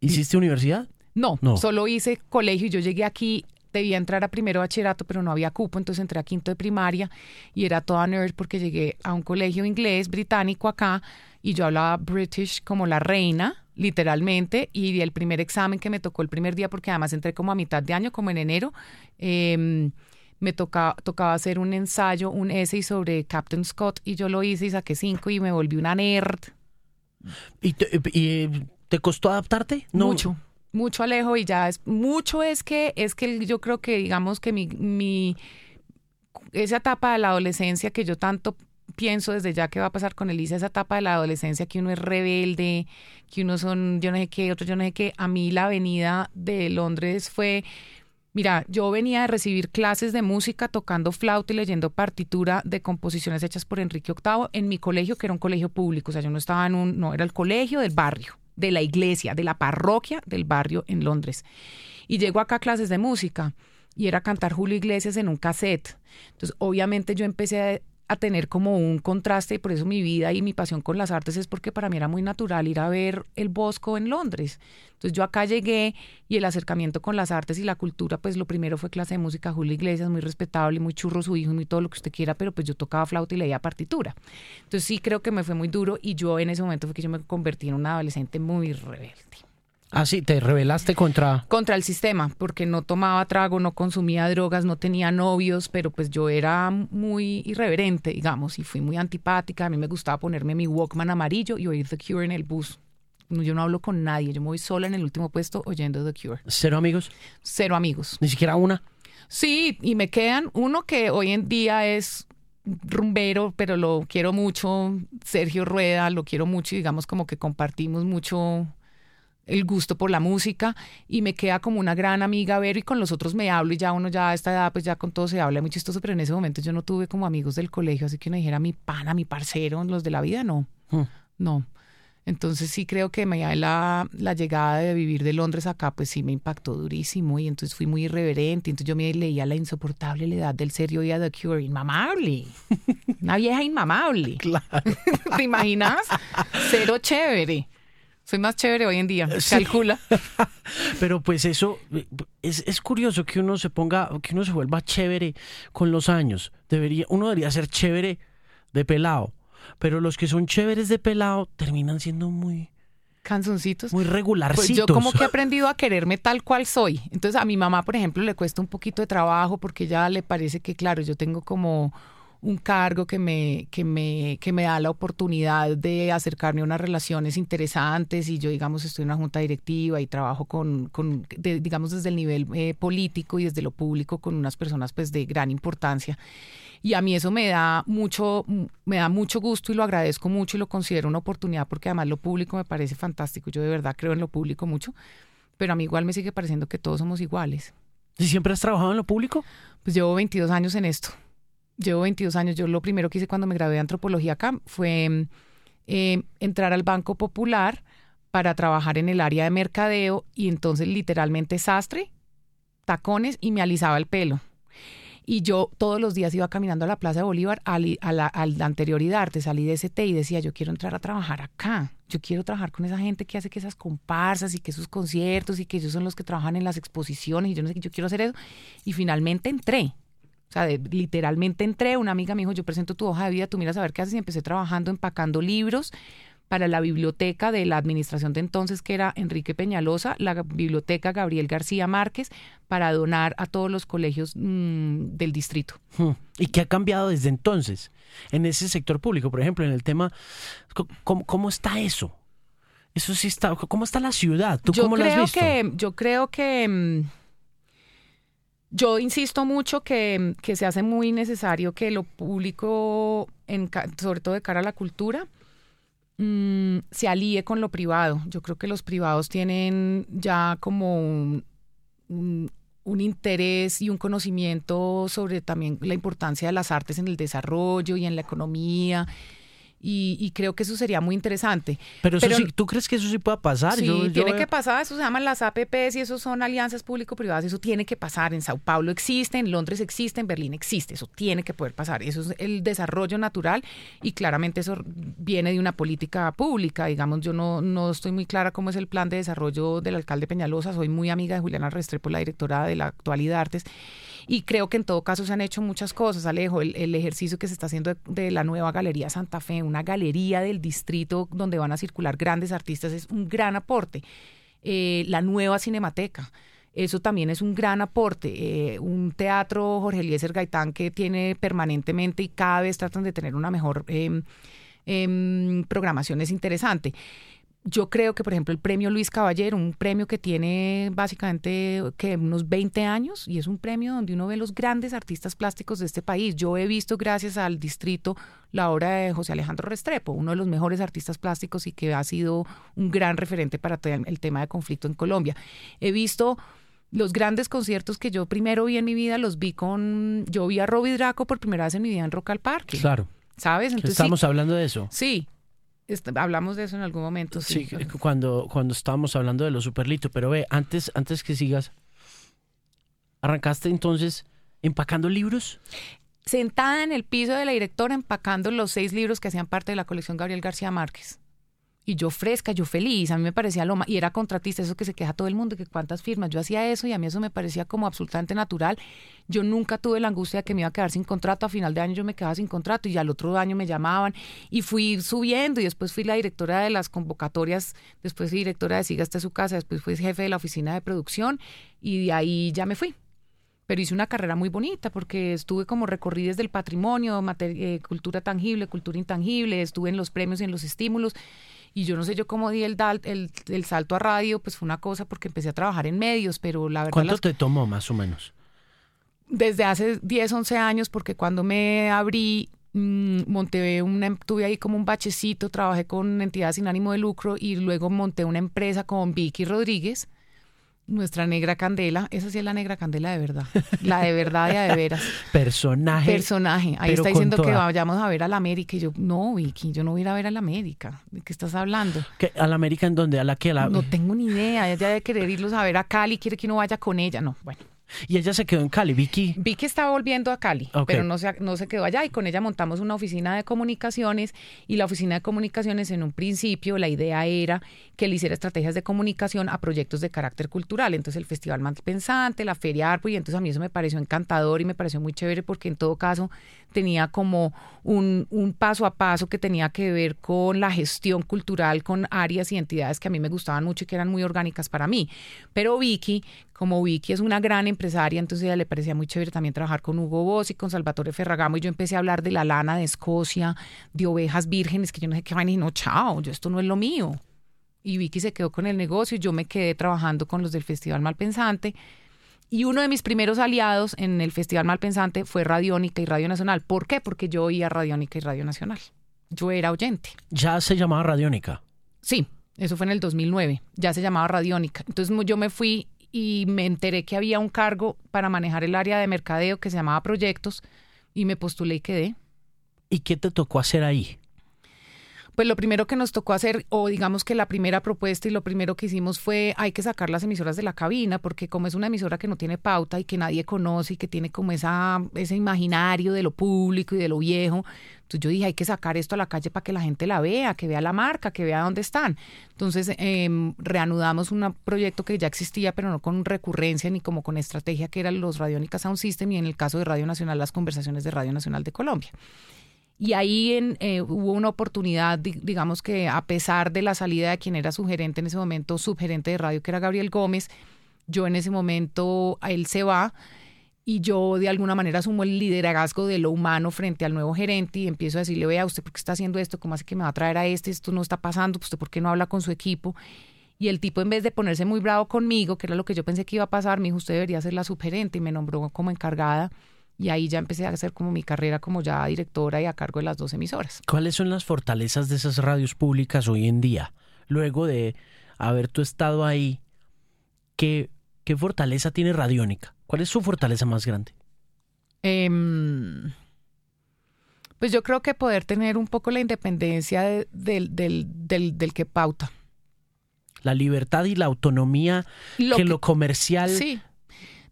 Speaker 1: ¿Hiciste universidad?
Speaker 3: No,
Speaker 1: No.
Speaker 3: solo hice colegio y yo llegué aquí, debía entrar a primero bachillerato, pero no había cupo, entonces entré a quinto de primaria y era toda nerd porque llegué a un colegio inglés británico acá y yo hablaba British como la reina, literalmente, y el primer examen que me tocó el primer día, porque además entré como a mitad de año, como en enero, eh, me tocaba, tocaba hacer un ensayo, un essay sobre Captain Scott y yo lo hice y saqué cinco y me volví una nerd.
Speaker 1: ¿Y te, y te costó adaptarte? No.
Speaker 3: Mucho, mucho Alejo y ya es mucho es que es que yo creo que digamos que mi, mi esa etapa de la adolescencia que yo tanto pienso desde ya que va a pasar con Elisa, esa etapa de la adolescencia que uno es rebelde, que uno son yo no sé qué, otro yo no sé qué, a mí la avenida de Londres fue Mira, yo venía de recibir clases de música tocando flauta y leyendo partitura de composiciones hechas por Enrique VIII en mi colegio, que era un colegio público. O sea, yo no estaba en un, no, era el colegio del barrio, de la iglesia, de la parroquia del barrio en Londres. Y llego acá a clases de música. y era cantar Julio Iglesias en un cassette. Entonces, obviamente yo empecé a tener como un contraste y por eso mi vida y mi pasión con las artes es porque para mí era muy natural ir a ver el Bosco en Londres. Entonces yo acá llegué y el acercamiento con las artes y la cultura, pues lo primero fue clase de música, Julio Iglesias, muy respetable, muy churro su hijo, muy todo lo que usted quiera, pero pues yo tocaba flauta y leía partitura. Entonces sí creo que me fue muy duro y yo en ese momento fue que yo me convertí en una adolescente muy rebelde.
Speaker 1: Ah, sí, te rebelaste contra...
Speaker 3: Contra el sistema, porque no tomaba trago, no consumía drogas, no tenía novios, pero pues yo era muy irreverente, digamos, y fui muy antipática. A mí me gustaba ponerme mi Walkman amarillo y oír The Cure en el bus. Yo no hablo con nadie, yo me voy sola en el último puesto oyendo The Cure.
Speaker 1: ¿Cero amigos?
Speaker 3: Cero amigos.
Speaker 1: ¿Ni siquiera una?
Speaker 3: Sí, y me quedan uno que hoy en día es rumbero, pero lo quiero mucho, Sergio Rueda, lo quiero mucho y digamos como que compartimos mucho el gusto por la música y me queda como una gran amiga ver y con los otros me hablo y ya uno ya a esta edad pues ya con todo se habla muy chistoso, pero en ese momento yo no tuve como amigos del colegio, así que no dijera mi pana, mi parcero, los de la vida, no, hmm. no. Entonces sí creo que me, la, la llegada de vivir de Londres acá pues sí me impactó durísimo y entonces fui muy irreverente, entonces yo me leía la insoportable edad del serio y a The Cure, inmamable, una vieja inmamable. Claro. ¿Te imaginas? Cero chévere. Soy más chévere hoy en día, calcula.
Speaker 1: Pero pues eso es, es, curioso que uno se ponga, que uno se vuelva chévere con los años. Debería, uno debería ser chévere de pelado. Pero los que son chéveres de pelado terminan siendo muy
Speaker 3: canzoncitos.
Speaker 1: Muy regularcitos. Pues
Speaker 3: yo como que he aprendido a quererme tal cual soy. Entonces a mi mamá, por ejemplo, le cuesta un poquito de trabajo porque ya le parece que, claro, yo tengo como un cargo que me, que me, que me da la oportunidad de acercarme a unas relaciones interesantes y yo, digamos, estoy en una junta directiva y trabajo con, con digamos, desde el nivel eh, político y desde lo público con unas personas pues de gran importancia. Y a mí eso me da mucho, me da mucho gusto y lo agradezco mucho y lo considero una oportunidad porque además lo público me parece fantástico. Yo de verdad creo en lo público mucho, pero a mí igual me sigue pareciendo que todos somos iguales.
Speaker 1: ¿Y siempre has trabajado en lo público?
Speaker 3: Pues llevo 22 años en esto llevo 22 años, yo lo primero que hice cuando me gradué de antropología acá fue eh, entrar al Banco Popular para trabajar en el área de mercadeo y entonces literalmente sastre, tacones y me alisaba el pelo. Y yo todos los días iba caminando a la Plaza de Bolívar, a, la, anterioridad, te salí de ST y decía, yo quiero entrar a trabajar acá, yo quiero trabajar con esa gente que hace que esas comparsas y que esos conciertos y que ellos son los que trabajan en las exposiciones y yo no sé qué, yo quiero hacer eso. Y finalmente entré. O sea, literalmente entré, una amiga me dijo, yo presento tu hoja de vida, tú miras a ver qué haces y empecé trabajando empacando libros para la biblioteca de la administración de entonces, que era Enrique Peñalosa, la biblioteca Gabriel García Márquez, para donar a todos los colegios mm, del distrito.
Speaker 1: Hmm. ¿Y qué ha cambiado desde entonces en ese sector público? Por ejemplo, en el tema, ¿cómo, cómo está eso? Eso sí está, ¿cómo está la ciudad? ¿Tú cómo lo has visto?
Speaker 3: Que, yo creo que mm, yo insisto mucho que, se hace muy necesario que lo público, en, sobre todo de cara a la cultura, mm, se alíe con lo privado. Yo creo que los privados tienen ya como un, interés y un conocimiento sobre también la importancia de las artes en el desarrollo y en la economía y, creo que eso sería muy interesante.
Speaker 1: Pero, eso sí, ¿tú crees que eso sí pueda pasar?
Speaker 3: Sí, tiene que pasar, eso se llaman las APPs y eso son alianzas público-privadas, eso tiene que pasar. En Sao Paulo existe, en Londres existe, en Berlín existe, eso tiene que poder pasar. Eso es el desarrollo natural y claramente eso viene de una política pública. Digamos, yo no, no estoy muy clara cómo es el plan de desarrollo del alcalde Peñalosa, soy muy amiga de Juliana Restrepo, la directora de la Actualidad Artes, y creo que en todo caso se han hecho muchas cosas, Alejo, el, ejercicio que se está haciendo de, la nueva Galería Santa Fe, una galería del distrito donde van a circular grandes artistas es un gran aporte. Eh, la nueva cinemateca. Eso también es un gran aporte. Eh, un teatro Jorge Eliezer Gaitán que tiene permanentemente y cada vez tratan de tener una mejor eh, programación es interesante yo creo que, por ejemplo, el premio Luis Caballero, un premio que tiene básicamente que unos 20 años y es un premio donde uno ve los grandes artistas plásticos de este país. Yo he visto, gracias al distrito, la obra de José Alejandro Restrepo, uno de los mejores artistas plásticos y que ha sido un gran referente para el tema de conflicto en Colombia. He visto los grandes conciertos que yo primero vi en mi vida, los vi con. Yo vi a Robbie Draco por primera vez en mi vida en Rock al Parque.
Speaker 1: Claro.
Speaker 3: ¿Sabes?
Speaker 1: Entonces, Estamos hablando de eso.
Speaker 3: Sí, hablamos de eso en algún momento.
Speaker 1: Sí, cuando, cuando estábamos hablando de lo superlito, pero ve, antes, antes que sigas, arrancaste entonces empacando libros.
Speaker 3: Sentada en el piso de la directora empacando los seis libros que hacían parte de la colección Gabriel García Márquez. Y yo fresca, yo feliz, a mí me parecía lo más, y era contratista, eso que se queja todo el mundo, que cuántas firmas, yo hacía eso y a mí eso me parecía como absolutamente natural. Yo nunca tuve la angustia de que me iba a quedar sin contrato, a final de año yo me quedaba sin contrato y al otro año me llamaban y fui subiendo y después fui la directora de las convocatorias, después fui directora de Siga hasta su casa, después fui jefe de la oficina de producción y de ahí ya me fui pero hice una carrera muy bonita porque estuve como recorrí desde el patrimonio, eh, cultura tangible, cultura intangible, estuve en los premios y en los estímulos y yo no sé yo cómo di el, el, el, salto a radio, pues fue una cosa porque empecé a trabajar en medios, pero la verdad...
Speaker 1: ¿Cuánto te tomó más o menos?
Speaker 3: Desde hace 10, 11 años, porque cuando me abrí, mmm, monté una, tuve ahí como un bachecito, trabajé con entidades sin ánimo de lucro y luego monté una empresa con Vicky Rodríguez, nuestra negra candela, esa sí es la negra candela de verdad, la de verdad y de veras.
Speaker 1: Personaje.
Speaker 3: Personaje. Ahí está diciendo que vayamos a ver a la América y yo, no, Vicky, yo no voy a ir a ver a la América. ¿De qué estás hablando?
Speaker 1: ¿A la América en dónde? ¿A la que? La...
Speaker 3: No tengo ni idea. Ella debe querer irlos a ver a Cali, quiere que uno vaya con ella. No, bueno.
Speaker 1: Y ella se quedó en Cali, Vicky.
Speaker 3: Vicky estaba volviendo a Cali, pero no se, no se quedó allá y con ella montamos una oficina de comunicaciones y la oficina de comunicaciones en un principio la idea era que le hiciera estrategias de comunicación a proyectos de carácter cultural. Entonces el Festival Más Pensante, la Feria Arpo y entonces a mí eso me pareció encantador y me pareció muy chévere porque en todo caso tenía como un, un paso a paso que tenía que ver con la gestión cultural con áreas y entidades que a mí me gustaban mucho y que eran muy orgánicas para mí. Pero Vicky como Vicky es una gran empresaria, entonces a ella le parecía muy chévere también trabajar con Hugo Boss y con Salvatore Ferragamo y yo empecé a hablar de la lana de Escocia, de ovejas vírgenes, que yo no sé qué vaina y no, chao, yo esto no es lo mío. Y Vicky se quedó con el negocio y yo me quedé trabajando con los del Festival Malpensante. Y uno de mis primeros aliados en el Festival Malpensante fue Radiónica y Radio Nacional. ¿Por qué? Porque yo oía Radiónica y Radio Nacional. Yo era oyente.
Speaker 1: ¿Ya se llamaba Radiónica?
Speaker 3: Sí, eso fue en el 2009. Ya se llamaba Radiónica. Entonces yo me fui y me enteré que había un cargo para manejar el área de mercadeo que se llamaba proyectos y me postulé y quedé.
Speaker 1: ¿Y qué te tocó hacer ahí?
Speaker 3: Pues lo primero que nos tocó hacer, o digamos que la primera propuesta y lo primero que hicimos fue hay que sacar las emisoras de la cabina, porque como es una emisora que no tiene pauta y que nadie conoce y que tiene como esa, ese imaginario de lo público y de lo viejo, entonces yo dije hay que sacar esto a la calle para que la gente la vea, que vea la marca, que vea dónde están. Entonces em, reanudamos un proyecto que ya existía, pero no con recurrencia ni como con estrategia, que eran los Radiónica Sound System y en el caso de Radio Nacional, las conversaciones de Radio Nacional de Colombia. Y ahí eh, hubo una oportunidad, digamos que a pesar de la salida de quien era su gerente en ese momento, subgerente de radio, que era Gabriel Gómez, yo en ese momento, él se va y yo de alguna manera asumo el liderazgo de lo humano frente al nuevo gerente y empiezo a decirle, vea, ¿usted por qué está haciendo esto? ¿Cómo hace que me va a traer a este? Esto no está pasando, ¿usted por qué no habla con su equipo? Y el tipo, en vez de ponerse muy bravo conmigo, que era lo que yo pensé que iba a pasar, me dijo, usted debería ser la subgerente y me nombró como encargada y ahí ya empecé a hacer como mi carrera como ya directora y a cargo de las dos emisoras.
Speaker 1: ¿Cuáles son las fortalezas de esas radios públicas hoy en día? Luego de haber tú estado ahí, ¿qué, qué fortaleza tiene Radiónica? ¿Cuál es su fortaleza más grande?
Speaker 3: Em, pues yo creo que poder tener un poco la independencia del, del, del, que pauta.
Speaker 1: La libertad y la autonomía que, lo comercial
Speaker 3: sí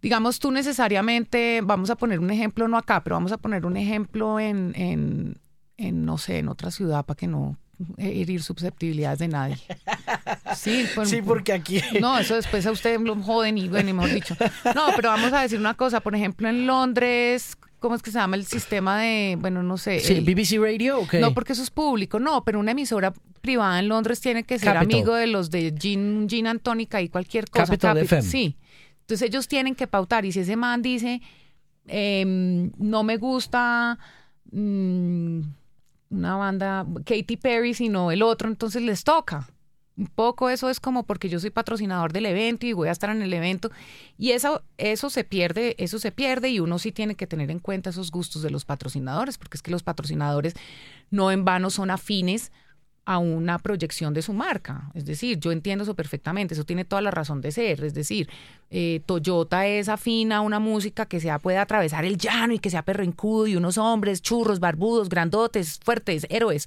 Speaker 3: digamos tú necesariamente, vamos a poner un ejemplo, no acá, pero vamos a poner un ejemplo en, en, en no sé, en otra ciudad para que no herir susceptibilidades de nadie.
Speaker 1: Sí, sí, porque aquí...
Speaker 3: No, eso después a usted lo joden y bueno, mejor dicho. No, pero vamos a decir una cosa, por ejemplo, en Londres, ¿cómo es que se llama el sistema de, bueno, no sé?
Speaker 1: Sí, BBC Radio, ok.
Speaker 3: No, porque eso es público, no, pero una emisora privada en Londres tiene que ser amigo de los de Gin, Gin Antónica y cualquier cosa.
Speaker 1: Capital, FM.
Speaker 3: Sí. Entonces ellos tienen que pautar y si ese man dice, em, no me gusta mm, una banda Katy Perry, sino el otro, entonces les toca. Un poco eso es como porque yo soy patrocinador del evento y voy a estar en el evento y eso eso se pierde, eso se pierde y uno sí tiene que tener en cuenta esos gustos de los patrocinadores, porque es que los patrocinadores no en vano son afines a una proyección de su marca. Es decir, yo entiendo eso perfectamente, eso tiene toda la razón de ser. Es decir, eh, Toyota es afina a una música que sea puede atravesar el llano y que sea perrencudo y unos hombres churros, barbudos, grandotes, fuertes, héroes.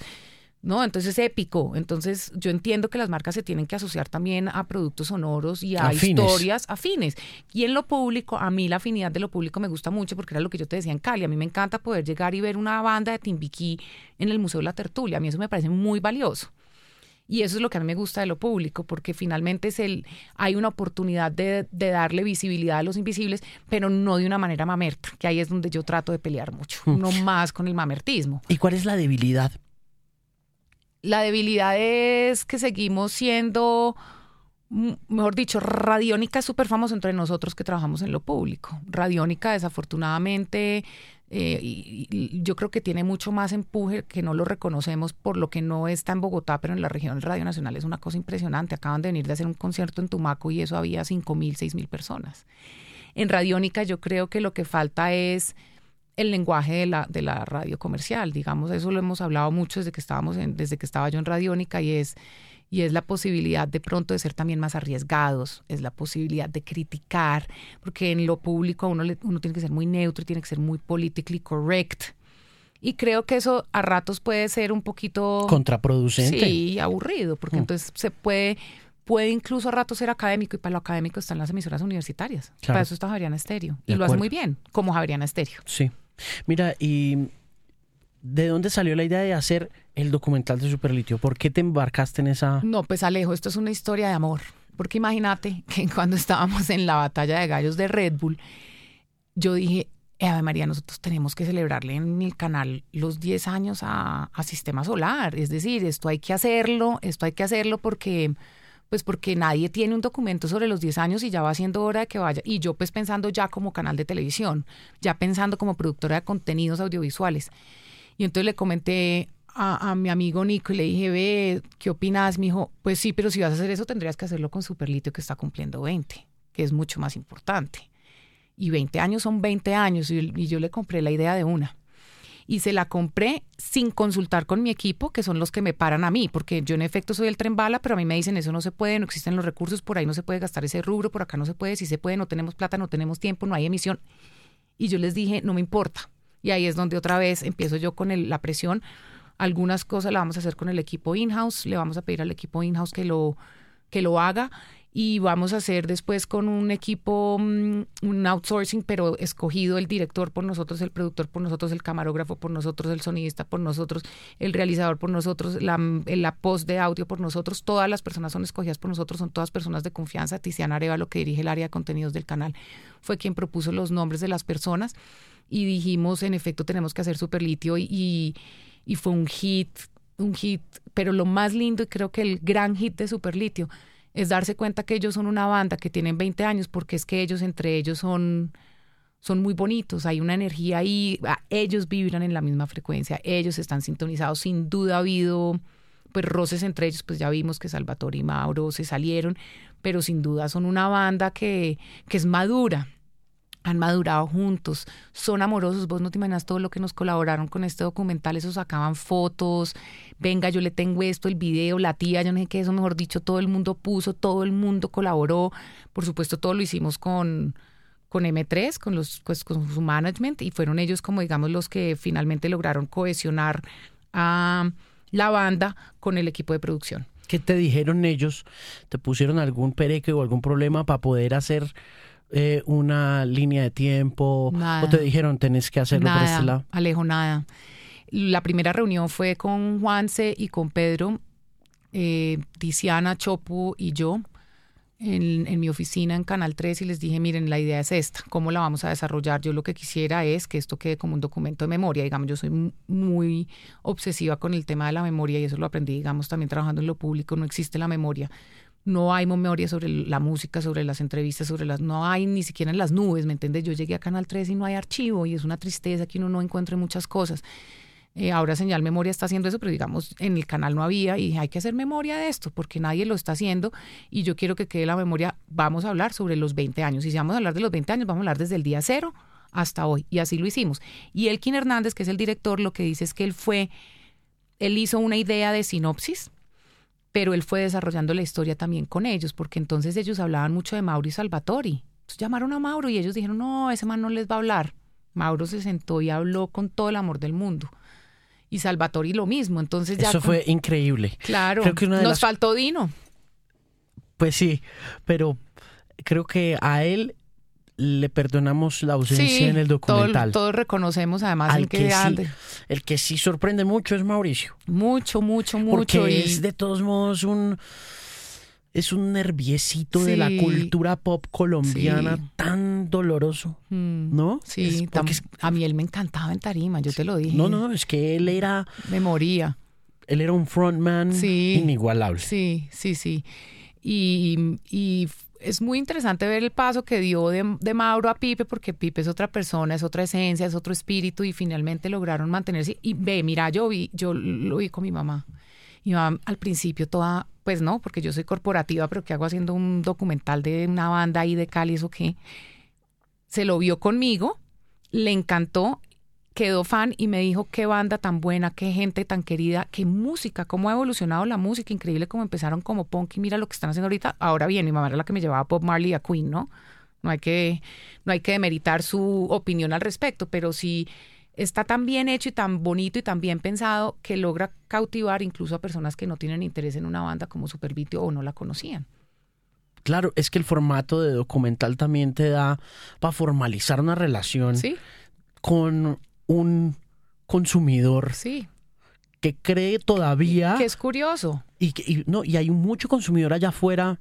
Speaker 3: ¿No? Entonces es épico. Entonces yo entiendo que las marcas se tienen que asociar también a productos sonoros y a
Speaker 1: Afines.
Speaker 3: historias afines. Y en lo público, a mí la afinidad de lo público me gusta mucho porque era lo que yo te decía en Cali. A mí me encanta poder llegar y ver una banda de Timbiquí en el Museo de la Tertulia. A mí eso me parece muy valioso. Y eso es lo que a mí me gusta de lo público, porque finalmente es el, hay una oportunidad de, de darle visibilidad a los invisibles, pero no de una manera mamerta, que ahí es donde yo trato de pelear mucho, no más con el mamertismo.
Speaker 1: ¿Y cuál es la debilidad?
Speaker 3: La debilidad es que seguimos siendo, mejor dicho, Radiónica es súper famoso entre nosotros que trabajamos en lo público. Radiónica, desafortunadamente, eh, yo creo que tiene mucho más empuje que no lo reconocemos por lo que no está en Bogotá, pero en la región Radio Nacional es una cosa impresionante. Acaban de venir de hacer un concierto en Tumaco y eso había cinco mil, seis mil personas. En Radiónica yo creo que lo que falta es el lenguaje de la, de la radio comercial, digamos, eso lo hemos hablado mucho desde que estábamos en, desde que estaba yo en Radiónica y es y es la posibilidad de pronto de ser también más arriesgados, es la posibilidad de criticar, porque en lo público uno, le- uno tiene que ser muy neutro y tiene que ser muy politically correct. Y creo que eso a ratos puede ser un poquito
Speaker 1: Contraproducente.
Speaker 3: Sí, aburrido, porque
Speaker 1: Mm.
Speaker 3: entonces se puede, puede incluso a ratos ser académico y para lo académico están las emisoras universitarias.
Speaker 1: Claro.
Speaker 3: Para eso está Javeriana Estéreo. Y lo hace muy bien, como Javeriana Estéreo.
Speaker 1: Sí. Mira, ¿y de dónde salió la idea de hacer el documental de Superlitio? ¿Por qué te embarcaste en esa...?
Speaker 3: No, pues Alejo, esto es una historia de amor. Porque imagínate que cuando estábamos en la batalla de gallos de Red Bull, yo dije, "Eh, Ave María, nosotros tenemos que celebrarle en el canal los 10 años a, a Sistema Solar. Es decir, esto hay que hacerlo, esto hay que hacerlo porque pues porque nadie tiene un documento sobre los 10 años y ya va siendo hora de que vaya. Y yo pues pensando ya como canal de televisión, ya pensando como productora de contenidos audiovisuales. Y entonces le comenté a, mi amigo Nico y le dije, ve, ¿qué opinas? Me dijo, pues sí, pero si vas a hacer eso tendrías que hacerlo con Superlito que está cumpliendo 20, que es mucho más importante. Y 20 años son 20 años y yo le compré la idea de una. Y se la compré sin consultar con mi equipo, que son los que me paran a mí, porque yo en efecto soy el tren bala, pero a mí me dicen eso no se puede, no existen los recursos, por ahí no se puede gastar ese rubro, por acá no se puede, si se puede, no tenemos plata, no tenemos tiempo, no hay emisión. Y yo les dije, no me importa. Y ahí es donde otra vez empiezo yo con el- la presión. Algunas cosas la vamos a hacer con el equipo in-house, le vamos a pedir al equipo in-house que lo, que lo haga y vamos a hacer después con un equipo, mm, un outsourcing, pero escogido el director por nosotros, el productor por nosotros, el camarógrafo por nosotros, el sonidista por nosotros, el realizador por nosotros, la, la post de audio por nosotros, todas las personas son escogidas por nosotros, son todas personas de confianza. Tiziana Arevalo, que dirige el área de contenidos del canal, fue quien propuso los nombres de las personas y dijimos, en efecto, tenemos que hacer Superlitio y, y, y fue un hit, un hit, pero lo más lindo y creo que el gran hit de Superlitio es darse cuenta que ellos son una banda que tienen 20 años porque es que ellos entre ellos son son muy bonitos, hay una energía ahí, ah, ellos vibran en la misma frecuencia, ellos están sintonizados, sin duda ha habido pues roces entre ellos, pues ya vimos que Salvatore y Mauro se salieron, pero sin duda son una banda que, que es madura, han madurado juntos, son amorosos, vos no te imaginas todo lo que nos colaboraron con este documental, eso sacaban fotos, venga, yo le tengo esto, el video, la tía, yo no sé qué, eso mejor dicho, todo el mundo puso, todo el mundo colaboró, por supuesto todo lo hicimos con, con M3, con, los, pues, con su management, y fueron ellos como digamos los que finalmente lograron cohesionar a la banda con el equipo de producción.
Speaker 1: ¿Qué te dijeron ellos? ¿Te pusieron algún pereque o algún problema para poder hacer eh, una línea de tiempo?
Speaker 3: Nada.
Speaker 1: ¿O te dijeron tenés que hacerlo por este lado?
Speaker 3: Alejo, nada. La primera reunión fue con Juanse y con Pedro, eh, Tiziana, Chopu y yo en, en mi oficina en Canal 3 y les dije, miren, la idea es esta, ¿cómo la vamos a desarrollar? Yo lo que quisiera es que esto quede como un documento de memoria, digamos, yo soy mu- muy obsesiva con el tema de la memoria y eso lo aprendí, digamos, también trabajando en lo público, no existe la memoria. No hay memoria sobre la música, sobre las entrevistas, sobre las... No hay ni siquiera en las nubes, ¿me entiendes? Yo llegué a Canal 3 y no hay archivo y es una tristeza que uno no encuentre muchas cosas. Eh, ahora Señal Memoria está haciendo eso, pero digamos en el canal no había y hay que hacer memoria de esto porque nadie lo está haciendo y yo quiero que quede la memoria. Vamos a hablar sobre los 20 años y si vamos a hablar de los 20 años, vamos a hablar desde el día cero hasta hoy y así lo hicimos. Y Elkin Hernández, que es el director, lo que dice es que él fue, él hizo una idea de sinopsis, pero él fue desarrollando la historia también con ellos porque entonces ellos hablaban mucho de Mauro y Salvatori. Entonces llamaron a Mauro y ellos dijeron, no, ese man no les va a hablar. Mauro se sentó y habló con todo el amor del mundo y Salvatori lo mismo. Entonces ya
Speaker 1: Eso
Speaker 3: con-
Speaker 1: fue increíble.
Speaker 3: claro.
Speaker 1: Creo que una de
Speaker 3: Nos
Speaker 1: las-
Speaker 3: faltó Dino.
Speaker 1: Pues sí, pero creo que a él le perdonamos la ausencia
Speaker 3: Sí,
Speaker 1: en el documental.
Speaker 3: todos reconocemos además
Speaker 1: Al
Speaker 3: el que,
Speaker 1: que sí, el que sí sorprende mucho es Mauricio.
Speaker 3: Mucho, mucho,
Speaker 1: Porque
Speaker 3: mucho. y-
Speaker 1: es de todos modos un es un nerviecito de la cultura pop colombiana
Speaker 3: Sí.
Speaker 1: tan doloroso,
Speaker 3: Mm,
Speaker 1: ¿no?
Speaker 3: Sí,
Speaker 1: porque
Speaker 3: tam-
Speaker 1: es-
Speaker 3: a mí él me encantaba en tarima, yo te lo dije.
Speaker 1: no, no, es que él era
Speaker 3: Me moría.
Speaker 1: él era un frontman inigualable.
Speaker 3: Sí, sí, sí. Y, y es muy interesante ver el paso que dio de, de Mauro a Pipe, porque Pipe es otra persona, es otra esencia, es otro espíritu, y finalmente lograron mantenerse. Y ve, mira, yo vi, yo lo vi con mi mamá. Mi mamá al principio toda, pues no, porque yo soy corporativa, pero ¿qué hago haciendo un documental de una banda ahí de Cali, eso qué? Se lo vio conmigo, le encantó, quedó fan y me dijo qué banda tan buena, qué gente tan querida, qué música, cómo ha evolucionado la música, increíble cómo empezaron como punk y mira lo que están haciendo ahorita. Ahora bien, mi mamá era la que me llevaba a Bob Marley y a Queen, ¿no? No hay que, no hay que demeritar su opinión al respecto, pero sí está tan bien hecho y tan bonito y tan bien pensado que logra cautivar incluso a personas que no tienen interés en una banda como Supervitio o no la conocían.
Speaker 1: Claro, es que el formato de documental también te da para formalizar una relación
Speaker 3: Sí,
Speaker 1: con un consumidor
Speaker 3: sí.
Speaker 1: que cree todavía
Speaker 3: Que es curioso.
Speaker 1: y, no y hay mucho consumidor allá afuera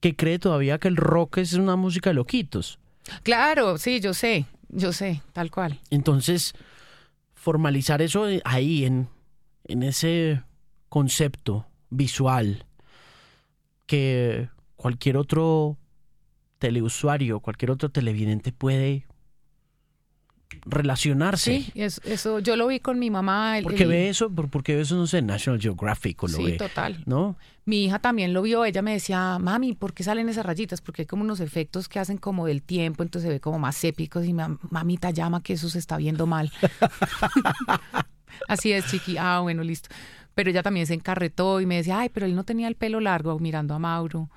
Speaker 1: que cree todavía que el rock es una música de loquitos.
Speaker 3: Claro, sí, yo sé, yo sé, tal cual.
Speaker 1: Entonces, formalizar eso eh, ahí, en, en ese concepto visual, que cualquier otro teleusuario, cualquier otro televidente puede relacionarse.
Speaker 3: Sí, es- eso yo lo vi con mi mamá. el-
Speaker 1: Porque
Speaker 3: el-
Speaker 1: ve eso, por- porque ve eso, no sé, en National Geographic o lo
Speaker 3: Sí,
Speaker 1: ve,
Speaker 3: total.
Speaker 1: ¿no?
Speaker 3: Mi hija también lo vio, ella me decía, mami, ¿por qué salen esas rayitas? Porque hay como unos efectos que hacen como del tiempo, entonces se ve como más épicos y ma- mamita llama que eso se está viendo mal. Así es, chiqui. Ah, bueno, listo. Pero ella también se encarretó y me decía, ay, pero él no tenía el pelo largo mirando a Mauro.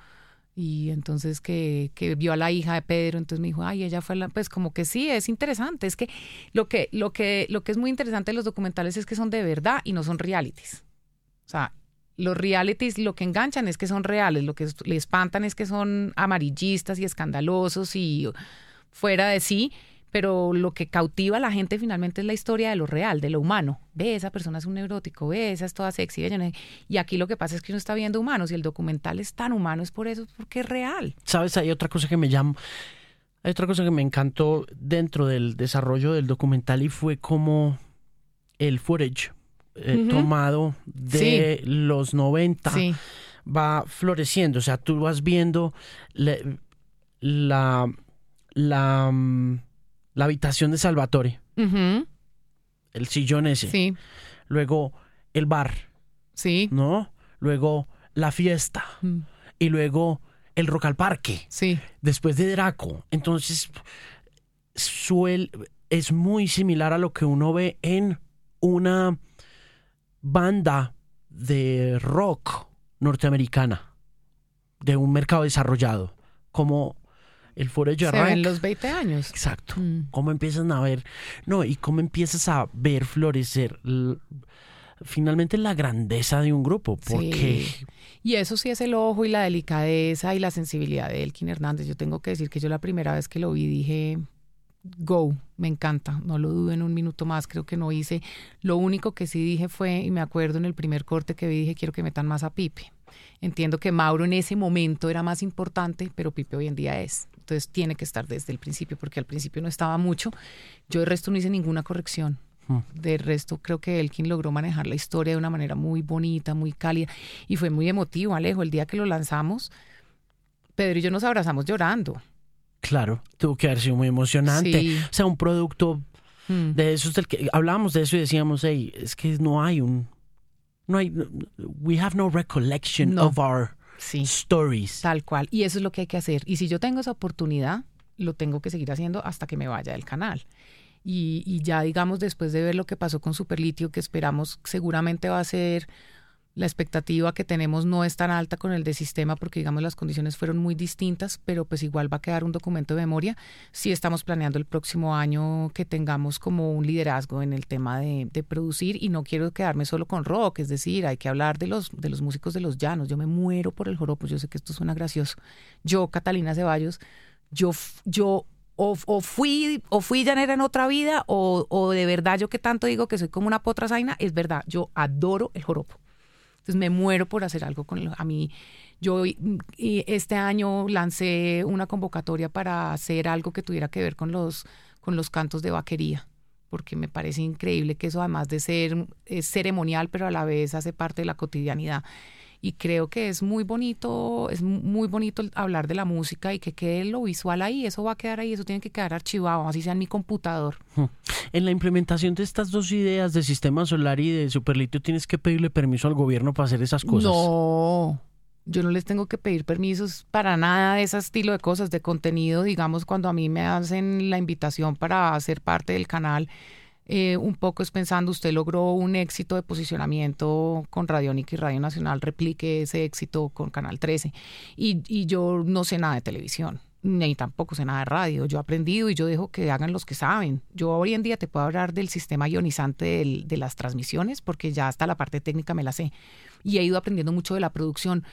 Speaker 3: Y entonces que, que vio a la hija de Pedro, entonces me dijo, ay, ella fue la, pues como que sí, es interesante. Es que lo que, lo que, lo que es muy interesante de los documentales es que son de verdad y no son realities. O sea, los realities lo que enganchan es que son reales, lo que le espantan es que son amarillistas y escandalosos y fuera de sí, pero lo que cautiva a la gente finalmente es la historia de lo real, de lo humano. Ve, esa persona es un neurótico, ve, esa es toda sexy. es- Y aquí lo que pasa es que uno está viendo humanos y el documental es tan humano, es por eso, porque es real.
Speaker 1: ¿Sabes? Hay otra cosa que me llama. Hay otra cosa que me encantó dentro del desarrollo del documental y fue como el footage eh, tomado de los 90
Speaker 3: Sí,
Speaker 1: va floreciendo. O sea, tú vas viendo la, la, la, mm, la habitación de Salvatore, el sillón ese.
Speaker 3: sí,
Speaker 1: Luego el bar,
Speaker 3: sí,
Speaker 1: ¿no? Luego la fiesta.
Speaker 3: Mm.
Speaker 1: Y luego el rock al parque.
Speaker 3: sí,
Speaker 1: después de Draco. Entonces, suel, es muy similar a lo que uno ve en una banda de rock norteamericana, de un mercado desarrollado, como el Forever
Speaker 3: se ven los 20 años.
Speaker 1: Exacto.
Speaker 3: Mm.
Speaker 1: Cómo empiezan a ver, no, y cómo empiezas a ver florecer finalmente la grandeza de un grupo, porque
Speaker 3: Sí. Y eso sí es el ojo y la delicadeza y la sensibilidad de Elkin Hernández. Yo tengo que decir que yo la primera vez que lo vi dije, go, me encanta, no lo dudo en un minuto más, creo que no hice. Lo único que sí dije fue, y me acuerdo en el primer corte que vi, dije, quiero que metan más a Pipe. Entiendo que Mauro en ese momento era más importante, pero Pipe hoy en día es. Entonces tiene que estar desde el principio, porque al principio no estaba mucho. Yo de resto no hice ninguna corrección.
Speaker 1: Mm.
Speaker 3: De resto, creo que Elkin logró manejar la historia de una manera muy bonita, muy cálida y fue muy emotivo, Alejo. El día que lo lanzamos, Pedro y yo nos abrazamos llorando.
Speaker 1: claro, tuvo que haber sido muy emocionante.
Speaker 3: Sí.
Speaker 1: O sea, un producto
Speaker 3: Mm.
Speaker 1: de esos del que hablábamos de eso y decíamos, hey, es que no hay un no hay we have no recollection
Speaker 3: No.
Speaker 1: of our
Speaker 3: Sí,
Speaker 1: stories.
Speaker 3: tal cual. Y eso es lo que hay que hacer. Y si yo tengo esa oportunidad, lo tengo que seguir haciendo hasta que me vaya del canal. Y, y ya digamos después de ver lo que pasó con Superlitio, que esperamos seguramente va a ser La expectativa que tenemos no es tan alta con el de sistema porque digamos las condiciones fueron muy distintas, pero pues igual va a quedar un documento de memoria. Sí estamos planeando el próximo año que tengamos como un liderazgo en el tema de, de, producir y no quiero quedarme solo con rock, es decir, hay que hablar de los, de los músicos de los llanos. Yo me muero por el joropo, yo sé que esto suena gracioso. Yo, Catalina Ceballos, yo, yo o, o, fui o fui llanera en otra vida o, o, de verdad yo que tanto digo que soy como una potra zaina, es verdad, yo adoro el joropo. Entonces me muero por hacer algo con. A mí, yo este año lancé una convocatoria para hacer algo que tuviera que ver con los, con los cantos de vaquería, porque me parece increíble que eso además de ser ceremonial, pero a la vez hace parte de la cotidianidad y creo que es muy bonito, es muy bonito hablar de la música y que quede lo visual ahí, eso va a quedar ahí, eso tiene que quedar archivado, así sea en mi computador.
Speaker 1: En la implementación de estas dos ideas de sistema solar y de superlitio tienes que pedirle permiso al gobierno para hacer esas cosas.
Speaker 3: No. Yo no les tengo que pedir permisos para nada de ese estilo de cosas, de contenido, digamos, cuando a mí me hacen la invitación para ser parte del canal, eh, un poco es pensando, usted logró un éxito de posicionamiento con Radiónica y Radio Nacional, replique ese éxito con Canal 13. Y, y yo no sé nada de televisión, ni tampoco sé nada de radio. Yo he aprendido y yo dejo que hagan los que saben. Yo hoy en día te puedo hablar del sistema ionizante del, de las transmisiones, porque ya hasta la parte técnica me la sé. Y he ido aprendiendo mucho de la producción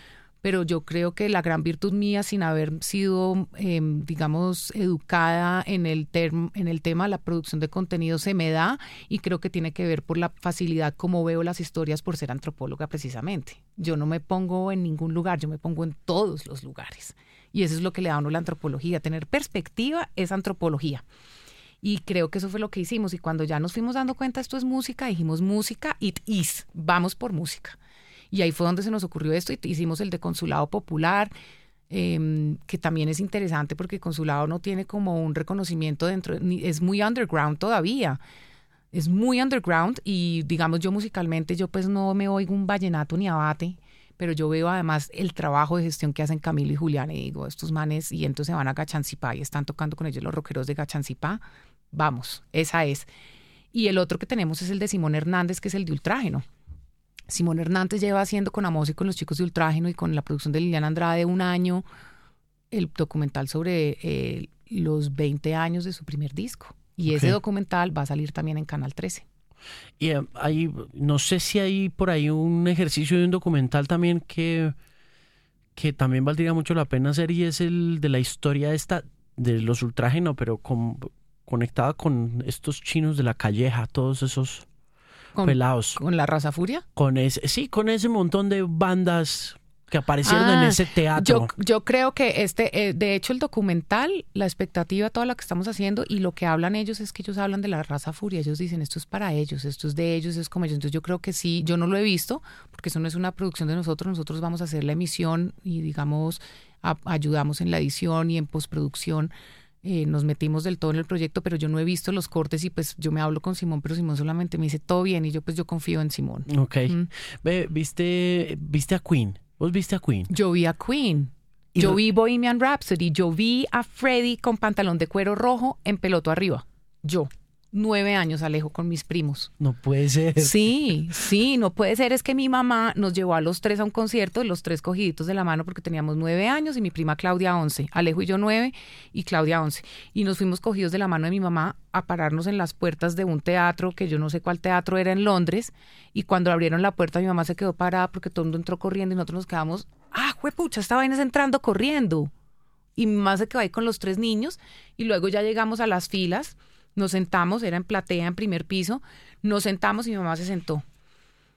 Speaker 3: pero yo creo que la gran virtud mía, sin haber sido, eh, digamos, educada en el, en el tema de la producción de contenido, se me da y creo que tiene que ver por la facilidad como veo las historias por ser antropóloga precisamente. Yo no me pongo en ningún lugar, yo me pongo en todos los lugares. Y eso es lo que le da a uno la antropología. Tener perspectiva es antropología. Y creo que eso fue lo que hicimos. Y cuando ya nos fuimos dando cuenta, esto es música, dijimos música, it is, vamos por música. Y ahí fue donde se nos ocurrió esto y hicimos el de Consulado Popular, eh, que también es interesante porque Consulado no tiene como un reconocimiento dentro, es muy underground todavía. Es muy underground y digamos yo musicalmente yo pues no me oigo un vallenato ni abate, pero yo veo además el trabajo de gestión que hacen Camilo y Julián y digo, estos manes y entonces se van a Gachancipá y están tocando con ellos los rockeros de Gachancipá. Vamos, esa es. Y el otro que tenemos es el de Simón Hernández, que es el de Ultrágeno Simón Hernández lleva haciendo con Amos y con los chicos de Ultrágeno y con la producción de Liliana Andrade un año el documental sobre eh, los 20 años de su primer disco. Y ese documental va a salir también en Canal 13.
Speaker 1: Y eh, hay, no sé si hay por ahí un ejercicio de un documental también que, que también valdría mucho la pena hacer y es el de la historia esta de los ultrágeno, pero con, conectada con estos chinos de la calleja, todos esos
Speaker 3: con,
Speaker 1: pelados.
Speaker 3: ¿Con la raza furia?
Speaker 1: Con ese, sí, con ese montón de bandas que aparecieron en
Speaker 3: Ah,
Speaker 1: ese teatro.
Speaker 3: Yo, yo creo que este, eh, de hecho, el documental, la expectativa, toda la que estamos haciendo y lo que hablan ellos es que ellos hablan de la raza furia. Ellos dicen esto es para ellos, esto es de ellos, es como ellos. Entonces yo creo que sí, yo no lo he visto porque eso no es una producción de nosotros. Nosotros vamos a hacer la emisión y digamos a- ayudamos en la edición y en postproducción. Eh, nos metimos del todo en el proyecto, pero yo no he visto los cortes y pues yo me hablo con Simón, pero Simón solamente me dice todo bien y yo pues yo confío en Simón.
Speaker 1: Ok.
Speaker 3: Mm.
Speaker 1: ¿viste, ¿Viste a Queen? ¿Vos viste a Queen?
Speaker 3: Yo vi a Queen. Yo
Speaker 1: lo-
Speaker 3: vi Bohemian Rhapsody. Yo vi a Freddie con pantalón de cuero rojo en peloto arriba. Yo. Nueve años alejo con mis primos.
Speaker 1: No puede ser.
Speaker 3: Sí, sí, no puede ser. Es que mi mamá nos llevó a los tres a un concierto, los tres cogiditos de la mano porque teníamos nueve años y mi prima Claudia once. Alejo y yo nueve y Claudia once. Y nos fuimos cogidos de la mano de mi mamá a pararnos en las puertas de un teatro que yo no sé cuál teatro era en Londres. Y cuando abrieron la puerta mi mamá se quedó parada porque todo el mundo entró corriendo y nosotros nos quedamos, ah, juepucha, esta vaina es entrando corriendo. Y mi mamá se quedó ahí con los tres niños y luego ya llegamos a las filas, nos sentamos, era en platea, en primer piso, nos sentamos y mi mamá se sentó.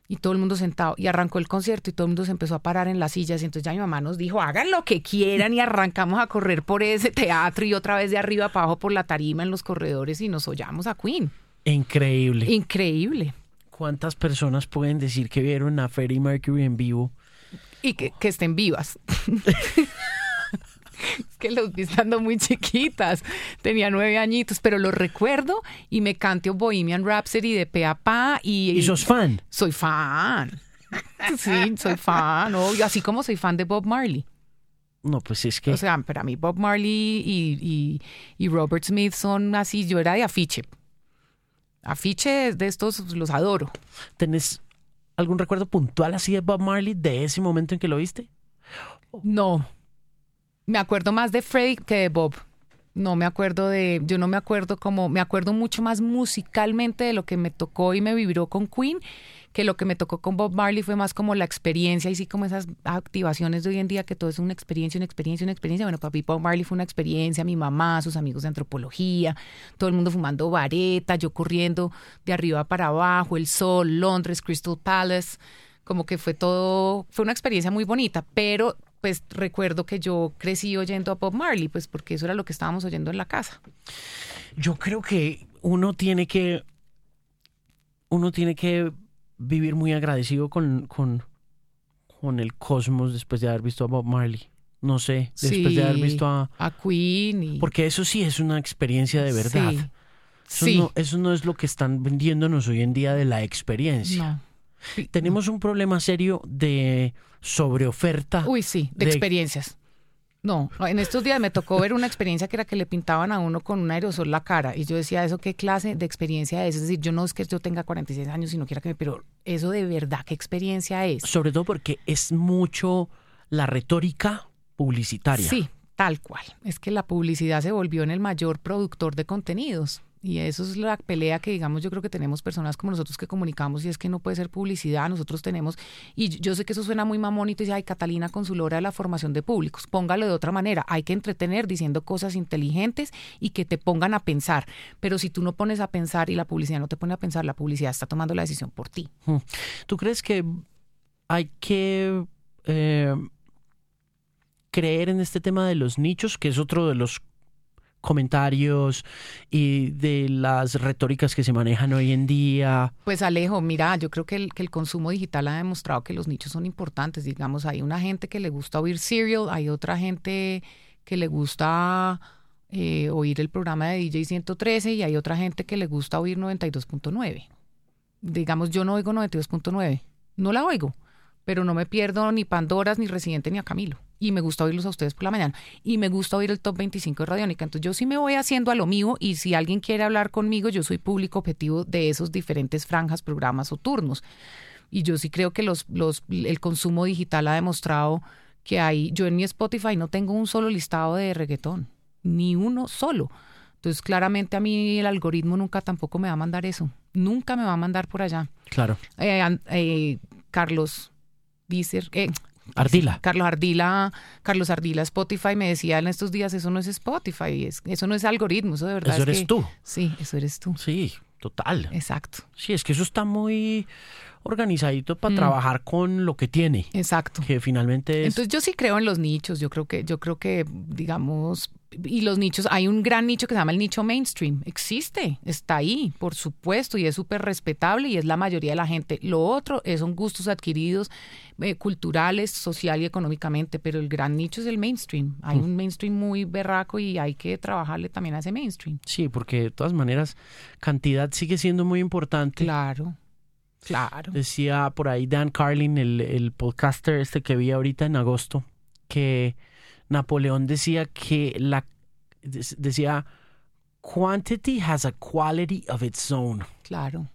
Speaker 3: Y todo el mundo sentado. Y arrancó el concierto y todo el mundo se empezó a parar en las sillas. Y entonces ya mi mamá nos dijo, hagan lo que quieran y arrancamos a correr por ese teatro y otra vez de arriba para abajo por la tarima en los corredores y nos hollamos a Queen.
Speaker 1: Increíble.
Speaker 3: Increíble.
Speaker 1: ¿Cuántas personas pueden decir que vieron a Freddie Mercury en vivo?
Speaker 3: Y que, que estén vivas. Es que los vi estando muy chiquitas. Tenía nueve añitos, pero lo recuerdo y me canto Bohemian Rhapsody de pe a pa y,
Speaker 1: ¿Y sos fan?
Speaker 3: soy fan. Sí, soy fan. obvio, así como soy fan de Bob Marley.
Speaker 1: No, pues es que...
Speaker 3: O sea, para mí Bob Marley y, y- y Robert Smith son así. Yo era de afiche. Afiche de estos los adoro.
Speaker 1: tenés algún recuerdo puntual así de Bob Marley de ese momento en que lo viste?
Speaker 3: No. Me acuerdo más de Freddie que de Bob. No me acuerdo de, yo no me acuerdo como, me acuerdo mucho más musicalmente de lo que me tocó y me vibró con Queen que lo que me tocó con Bob Marley fue más como la experiencia y sí como esas activaciones de hoy en día que todo es una experiencia, una experiencia, una experiencia. Bueno, papi Bob Marley fue una experiencia, mi mamá, sus amigos de antropología, todo el mundo fumando vareta, yo corriendo de arriba para abajo, el sol, Londres, Crystal Palace, como que fue todo, fue una experiencia muy bonita, pero pues recuerdo que yo crecí oyendo a Bob Marley, pues porque eso era lo que estábamos oyendo en la casa.
Speaker 1: Yo creo que uno tiene que uno tiene que vivir muy agradecido con, con, con el cosmos después de haber visto a Bob Marley. No sé, después de haber visto a,
Speaker 3: a Queen.
Speaker 1: Porque eso sí es una experiencia de verdad. Eso, No, eso no es lo que están vendiéndonos hoy en día de la experiencia. Tenemos un problema serio de sobreoferta.
Speaker 3: Uy, sí, de experiencias. No, en estos días me tocó ver una experiencia que era que le pintaban a uno con un aerosol la cara y yo decía, ¿eso qué clase de experiencia es? Es decir, yo no es que yo tenga 46 años y no quiera que me... Pero eso de verdad, ¿qué experiencia es?
Speaker 1: Sobre todo porque es mucho la retórica publicitaria.
Speaker 3: Sí, tal cual. Es que la publicidad se volvió en el mayor productor de contenidos. Y eso es la pelea que, digamos, yo creo que tenemos personas como nosotros que comunicamos y es que no puede ser publicidad. Nosotros tenemos, y yo sé que eso suena muy mamón y dice, ay, Catalina con su lora de la formación de públicos. Póngalo de otra manera. Hay que entretener diciendo cosas inteligentes y que te pongan a pensar. Pero si tú no pones a pensar y la publicidad no te pone a pensar, la publicidad está tomando la decisión por ti.
Speaker 1: ¿Tú crees que hay que eh, creer en este tema de los nichos, que es otro de los comentarios y de las retóricas que se manejan hoy en día?
Speaker 3: Pues Alejo, mira, yo creo que el, que el consumo digital ha demostrado que los nichos son importantes. Digamos, hay una gente que le gusta oír Serial, hay otra gente que le gusta eh, oír el programa de DJ 113 y hay otra gente que le gusta oír 92.9. Digamos, yo no oigo 92.9, no la oigo, pero no me pierdo ni Pandoras, ni Residente, ni a Camilo y me gusta oírlos a ustedes por la mañana y me gusta oír el top 25 de Radiónica. Entonces yo sí me voy haciendo a lo mío y si alguien quiere hablar conmigo, yo soy público objetivo de esos diferentes franjas, programas o turnos. Y yo sí creo que los, los, el consumo digital ha demostrado que hay, yo en mi Spotify no tengo un solo listado de reggaetón, ni uno solo. Entonces claramente a mí el algoritmo nunca tampoco me va a mandar eso, nunca me va a mandar por allá.
Speaker 1: Claro.
Speaker 3: Eh, eh, Carlos Dicer, eh,
Speaker 1: Ardila.
Speaker 3: Carlos Ardila, Carlos Ardila Spotify me decía en estos días, eso no es Spotify, eso no es algoritmo, eso de verdad.
Speaker 1: Eso eres tú.
Speaker 3: Sí, eso eres tú.
Speaker 1: Sí, total.
Speaker 3: Exacto.
Speaker 1: Sí, es que eso está muy organizadito para mm. trabajar con lo que tiene.
Speaker 3: Exacto.
Speaker 1: Que finalmente es...
Speaker 3: Entonces yo sí creo en los nichos, yo creo que, yo creo que, digamos, y los nichos, hay un gran nicho que se llama el nicho mainstream. Existe, está ahí, por supuesto, y es súper respetable y es la mayoría de la gente. Lo otro son gustos adquiridos eh, culturales, social y económicamente, pero el gran nicho es el mainstream. Hay mm. un mainstream muy berraco y hay que trabajarle también a ese mainstream.
Speaker 1: Sí, porque de todas maneras, cantidad sigue siendo muy importante.
Speaker 3: Claro. Claro.
Speaker 1: Decía por ahí Dan Carlin, el, el podcaster este que vi ahorita en agosto, que Napoleón decía que la decía quantity has a quality of its own.
Speaker 3: Claro.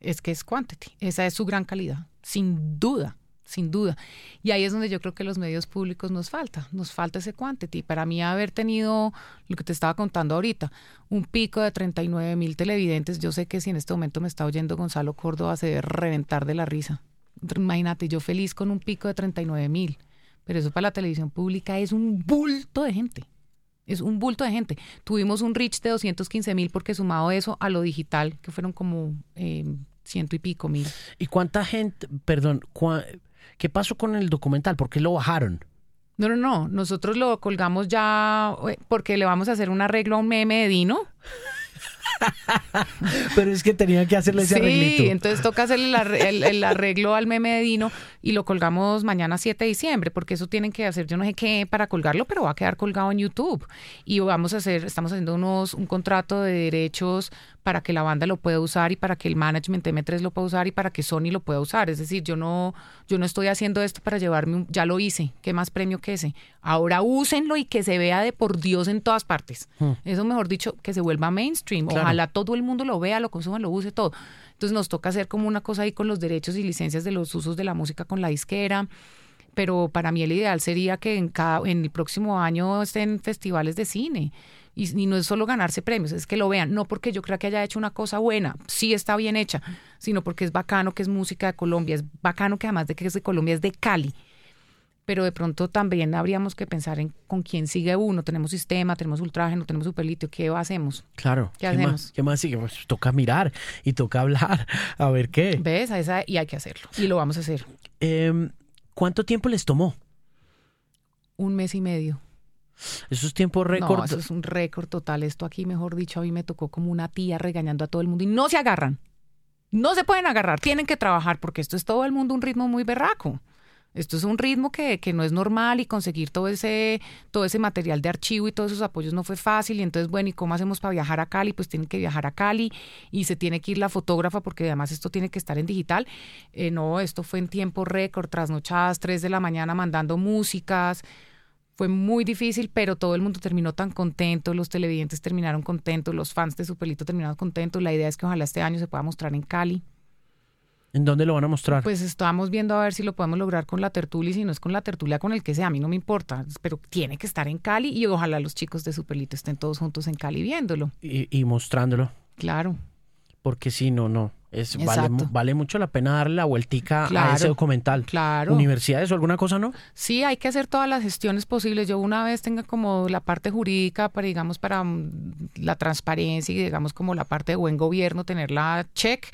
Speaker 3: Es que es quantity, esa es su gran calidad, sin duda sin duda. Y ahí es donde yo creo que los medios públicos nos falta, nos falta ese quantity. Para mí haber tenido, lo que te estaba contando ahorita, un pico de 39 mil televidentes, yo sé que si en este momento me está oyendo Gonzalo Córdoba se debe reventar de la risa. Imagínate, yo feliz con un pico de 39 mil, pero eso para la televisión pública es un bulto de gente. Es un bulto de gente. Tuvimos un reach de 215 mil porque sumado eso a lo digital, que fueron como eh, ciento y pico mil.
Speaker 1: ¿Y cuánta gente, perdón, ¿Qué pasó con el documental? ¿Por qué lo bajaron?
Speaker 3: No, no, no. Nosotros lo colgamos ya eh, porque le vamos a hacer un arreglo a un meme de Dino.
Speaker 1: Pero es que tenía que hacerle ese arreglito.
Speaker 3: Sí, entonces toca hacerle el, arreglo al meme de Dino y lo colgamos mañana 7 de diciembre, porque eso tienen que hacer yo no sé qué para colgarlo, pero va a quedar colgado en YouTube. Y vamos a hacer, estamos haciendo unos, un contrato de derechos para que la banda lo pueda usar y para que el management M3 lo pueda usar y para que Sony lo pueda usar. Es decir, yo no, yo no estoy haciendo esto para llevarme, un, ya lo hice, ¿qué más premio que ese? Ahora úsenlo y que se vea de por Dios en todas partes. Hmm. Eso mejor dicho, que se vuelva mainstream. Ojalá todo el mundo lo vea, lo consuma, lo use todo. Entonces nos toca hacer como una cosa ahí con los derechos y licencias de los usos de la música con la disquera. Pero para mí el ideal sería que en, cada, en el próximo año estén festivales de cine. Y, no es solo ganarse premios, es que lo vean, no porque yo crea que haya hecho una cosa buena, sí está bien hecha, sino porque es bacano que es música de Colombia, es bacano que además de que es de Colombia es de Cali. Pero de pronto también habríamos que pensar en con quién sigue uno. Tenemos sistema, tenemos ultraje, tenemos superlitio. ¿Qué hacemos?
Speaker 1: Claro.
Speaker 3: ¿Qué, hacemos? Más,
Speaker 1: ¿Qué más sigue? Pues toca mirar y toca hablar. A ver qué.
Speaker 3: ¿Ves? A esa, y hay que hacerlo. Y lo vamos a hacer.
Speaker 1: Em, ¿Cuánto tiempo les tomó?
Speaker 3: Un mes y medio.
Speaker 1: Eso es tiempo récord.
Speaker 3: No, eso es un récord total. Esto aquí, mejor dicho, a mí me tocó como una tía regañando a todo el mundo y no se agarran. No se pueden agarrar, tienen que trabajar porque esto es todo el mundo un ritmo muy berraco. Esto es un ritmo que, que, no es normal y conseguir todo ese, todo ese material de archivo y todos esos apoyos no fue fácil. Y entonces, bueno, ¿y cómo hacemos para viajar a Cali? Pues tienen que viajar a Cali y se tiene que ir la fotógrafa porque además esto tiene que estar en digital. Eh, no, esto fue en tiempo récord, trasnochadas, 3 de la mañana mandando músicas. Fue muy difícil, pero todo el mundo terminó tan contento, los televidentes terminaron contentos, los fans de Superlito terminaron contentos. La idea es que ojalá este año se pueda mostrar en Cali.
Speaker 1: ¿En dónde lo van a mostrar?
Speaker 3: Pues estamos viendo a ver si lo podemos lograr con la tertulia y si no es con la tertulia, con el que sea. A mí no me importa, pero tiene que estar en Cali y ojalá los chicos de Superlito estén todos juntos en Cali viéndolo.
Speaker 1: Y, mostrándolo.
Speaker 3: Claro.
Speaker 1: Porque si no, no. Es, vale, vale, mucho la pena darle la vueltica a ese documental.
Speaker 3: Claro.
Speaker 1: ¿Universidades o alguna cosa, no?
Speaker 3: Sí, hay que hacer todas las gestiones posibles. Yo una vez tenga como la parte jurídica para, digamos, para mm, la transparencia y, digamos, como la parte de buen gobierno, tenerla check.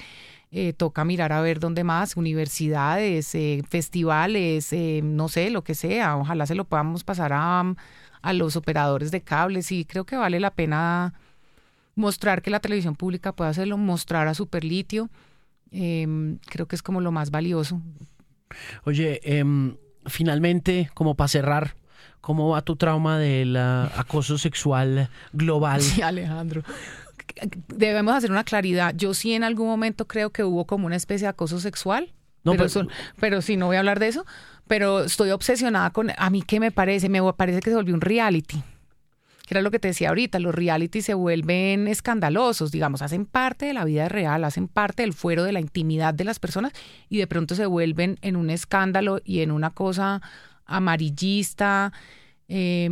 Speaker 3: Eh, toca mirar a ver dónde más, universidades, eh, festivales, eh, no sé, lo que sea. Ojalá se lo podamos pasar a, a los operadores de cables y creo que vale la pena mostrar que la televisión pública puede hacerlo, mostrar a Superlitio, eh, creo que es como lo más valioso.
Speaker 1: Oye, em, finalmente, como para cerrar, ¿cómo va tu trauma del acoso sexual global?
Speaker 3: Sí, Alejandro. Debemos hacer una claridad. Yo sí en algún momento creo que hubo como una especie de acoso sexual. No, pero, pero, pero sí, no voy a hablar de eso. Pero estoy obsesionada con... A mí, ¿qué me parece? Me parece que se volvió un reality que era lo que te decía ahorita, los reality se vuelven escandalosos, digamos, hacen parte de la vida real, hacen parte del fuero de la intimidad de las personas y de pronto se vuelven en un escándalo y en una cosa amarillista, eh,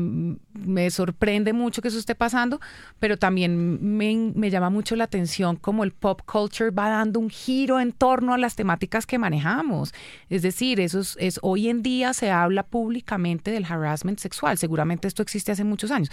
Speaker 3: me sorprende mucho que eso esté pasando, pero también me, llama mucho la atención cómo el pop culture va dando un giro en torno a las temáticas que manejamos. Es decir, eso es, hoy en día se habla públicamente del harassment sexual. Seguramente esto existe hace muchos años.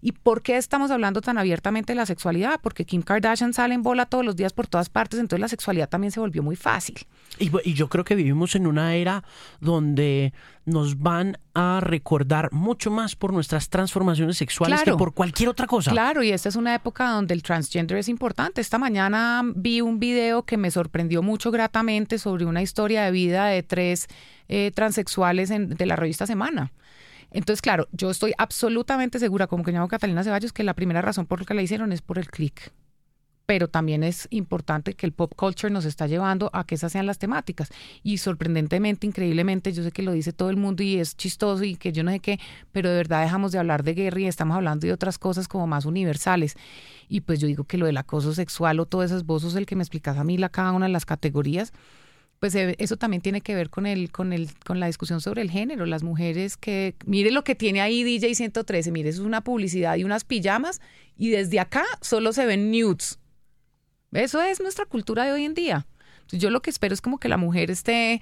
Speaker 3: ¿Y por qué estamos hablando tan abiertamente de la sexualidad? Porque Kim Kardashian sale en bola todos los días por todas partes, entonces la sexualidad también se volvió muy fácil.
Speaker 1: Y, y yo creo que vivimos en una era donde nos van a recordar mucho más por nuestras transformaciones sexuales que por cualquier otra cosa.
Speaker 3: Claro, y esta es una época donde el transgender es importante. Esta mañana vi un video que me sorprendió mucho gratamente sobre una historia de vida de tres eh, transexuales de la revista Semana. Entonces, claro, yo estoy absolutamente segura, como que llamo Catalina Ceballos, que la primera razón por la que la hicieron es por el click pero también es importante que el pop culture nos está llevando a que esas sean las temáticas. Y sorprendentemente, increíblemente, yo sé que lo dice todo el mundo y es chistoso y que yo no sé qué, pero de verdad dejamos de hablar de guerra y estamos hablando de otras cosas como más universales. Y pues yo digo que lo del acoso sexual o todos esos vos el que me explicas a mí la, cada una de las categorías, pues eh, eso también tiene que ver con el, con el, con la discusión sobre el género. Las mujeres que, mire lo que tiene ahí DJ 113, mire, eso es una publicidad y unas pijamas, y desde acá solo se ven nudes. Eso es nuestra cultura de hoy en día. Yo lo que espero es como que la mujer esté,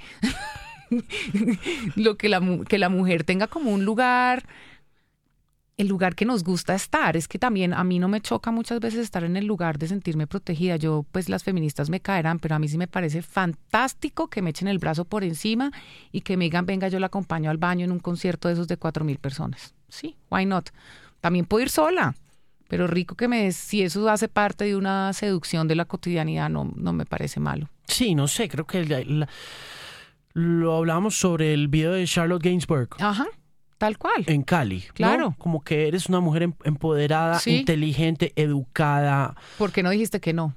Speaker 3: lo que la, que la mujer tenga como un lugar, el lugar que nos gusta estar. Es que también a mí no me choca muchas veces estar en el lugar de sentirme protegida. Yo, pues las feministas me caerán, pero a mí sí me parece fantástico que me echen el brazo por encima y que me digan, venga, yo la acompaño al baño en un concierto de esos de cuatro mil personas. Sí, why not? También puedo ir sola. Pero rico que me si eso hace parte de una seducción de la cotidianidad, no, no me parece malo.
Speaker 1: Sí, no sé, creo que lo hablábamos sobre el video de Charlotte Gainsbourg.
Speaker 3: Ajá. Tal cual.
Speaker 1: En Cali.
Speaker 3: Claro.
Speaker 1: Como que eres una mujer em, empoderada, inteligente, educada.
Speaker 3: ¿Por qué no dijiste que no?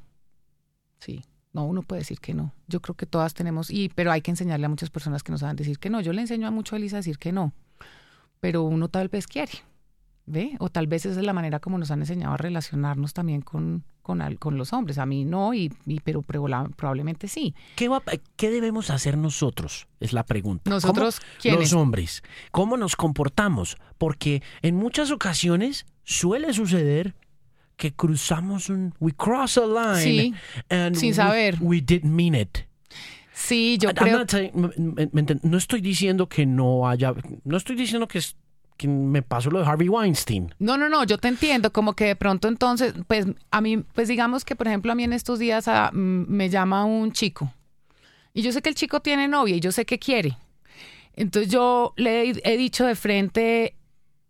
Speaker 3: Sí. No, uno puede decir que no. Yo creo que todas tenemos, y, pero hay que enseñarle a muchas personas que no saben decir que no. Yo le enseño a mucho a Elisa a decir que no. Pero uno tal vez quiere. ¿Ve? O tal vez esa es la manera como nos han enseñado a relacionarnos también con, con, con los hombres. A mí no, y, pero probablemente sí.
Speaker 1: ¿Qué, ¿Qué, debemos hacer nosotros? Es la pregunta.
Speaker 3: ¿Nosotros
Speaker 1: Los hombres. ¿Cómo nos comportamos? Porque en muchas ocasiones suele suceder que cruzamos un... We cross a line.
Speaker 3: Sí, sin saber.
Speaker 1: We didn't mean it.
Speaker 3: Sí, yo creo...
Speaker 1: no estoy diciendo que no haya... No estoy diciendo que me pasó lo de Harvey Weinstein.
Speaker 3: No, no, no, yo te entiendo, como que de pronto entonces, pues a mí, pues digamos que por ejemplo a mí en estos días ah, me llama un chico y yo sé que el chico tiene novia y yo sé que quiere. Entonces yo le he dicho de frente,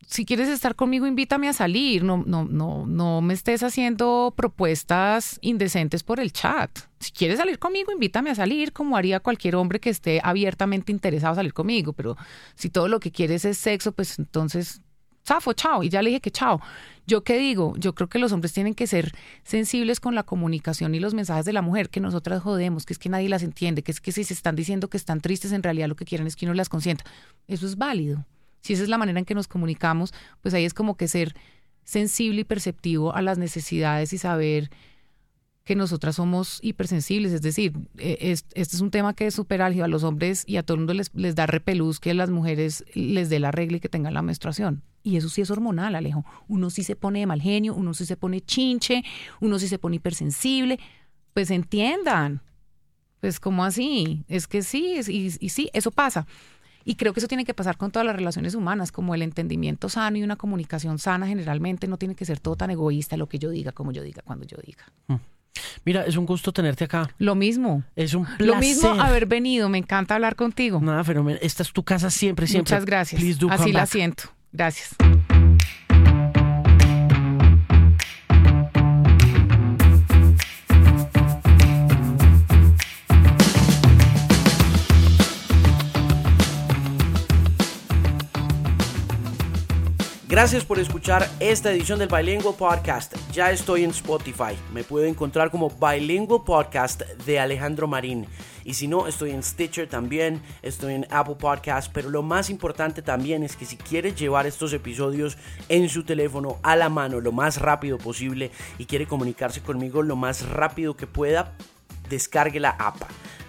Speaker 3: si quieres estar conmigo, invítame a salir. No, no, no, no me estés haciendo propuestas indecentes por el chat. Si quieres salir conmigo, invítame a salir, como haría cualquier hombre que esté abiertamente interesado a salir conmigo. Pero si todo lo que quieres es sexo, pues entonces, zafo, chao. Y ya le dije que chao. ¿Yo qué digo? Yo creo que los hombres tienen que ser sensibles con la comunicación y los mensajes de la mujer, que nosotras jodemos, que es que nadie las entiende, que es que si se están diciendo que están tristes, en realidad lo que quieren es que uno las consienta. Eso es válido si esa es la manera en que nos comunicamos, pues ahí es como que ser sensible y perceptivo a las necesidades y saber que nosotras somos hipersensibles, es decir, e, este es un tema que es súper álgido a los hombres y a todo el mundo les, les da repelús que a las mujeres les dé la regla y que tengan la menstruación. Y eso sí es hormonal, Alejo. Uno sí se pone de mal genio, uno sí se pone chinche, uno sí se pone hipersensible. Pues entiendan. Pues como así, es que sí, y sí, eso pasa. Y creo que eso tiene que pasar con todas las relaciones humanas, como el entendimiento sano y una comunicación sana generalmente no tiene que ser todo tan egoísta, lo que yo diga, como yo diga, cuando yo diga. Mm.
Speaker 1: Mira, es un gusto tenerte acá.
Speaker 3: Lo mismo.
Speaker 1: Es un placer.
Speaker 3: Lo mismo haber venido, me encanta hablar contigo.
Speaker 1: Nada, pero esta es tu casa siempre, siempre.
Speaker 3: Muchas gracias. Así la siento. Gracias.
Speaker 1: Gracias por escuchar esta edición del Bilingual Podcast. Ya estoy en Spotify. Me puedo encontrar como Bilingual Podcast de Alejandro Marín. Y si no, estoy en Stitcher también, estoy en Apple Podcast. Pero lo más importante también es que si quieres llevar estos episodios en su teléfono a la mano lo más rápido posible y quiere comunicarse conmigo lo más rápido que pueda, descargue la app.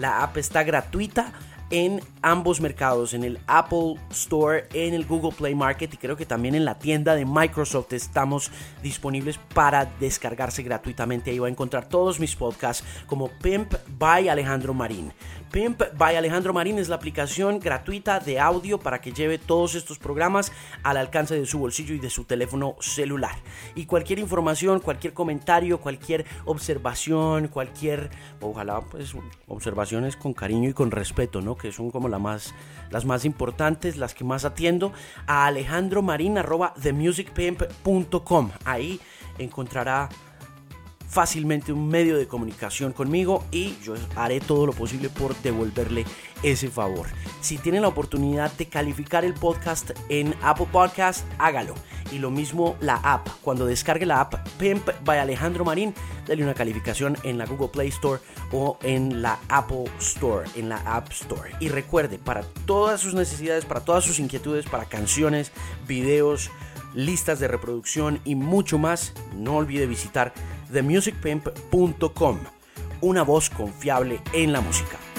Speaker 1: La app está gratuita en ambos mercados, en el Apple Store, en el Google Play Market y creo que también en la tienda de Microsoft estamos disponibles para descargarse gratuitamente. Ahí va a encontrar todos mis podcasts como Pimp by Alejandro Marín. Pimp by Alejandro Marín es la aplicación gratuita de audio para que lleve todos estos programas al alcance de su bolsillo y de su teléfono celular. Y cualquier información, cualquier comentario, cualquier observación, cualquier, ojalá pues observaciones con cariño y con respeto, ¿no? Que son como la más, las más importantes, las que más atiendo, a alejandromarin.themusicpimp.com. Ahí encontrará fácilmente un medio de comunicación conmigo y yo haré todo lo posible por devolverle ese favor. Si tienen la oportunidad de calificar el podcast en Apple Podcast, hágalo. Y lo mismo la app. Cuando descargue la app Pimp by Alejandro Marín, dale una calificación en la Google Play Store o en la Apple Store, en la App Store. Y recuerde, para todas sus necesidades, para todas sus inquietudes, para canciones, videos, listas de reproducción y mucho más, no olvide visitar themusicpimp.com, una voz confiable en la música.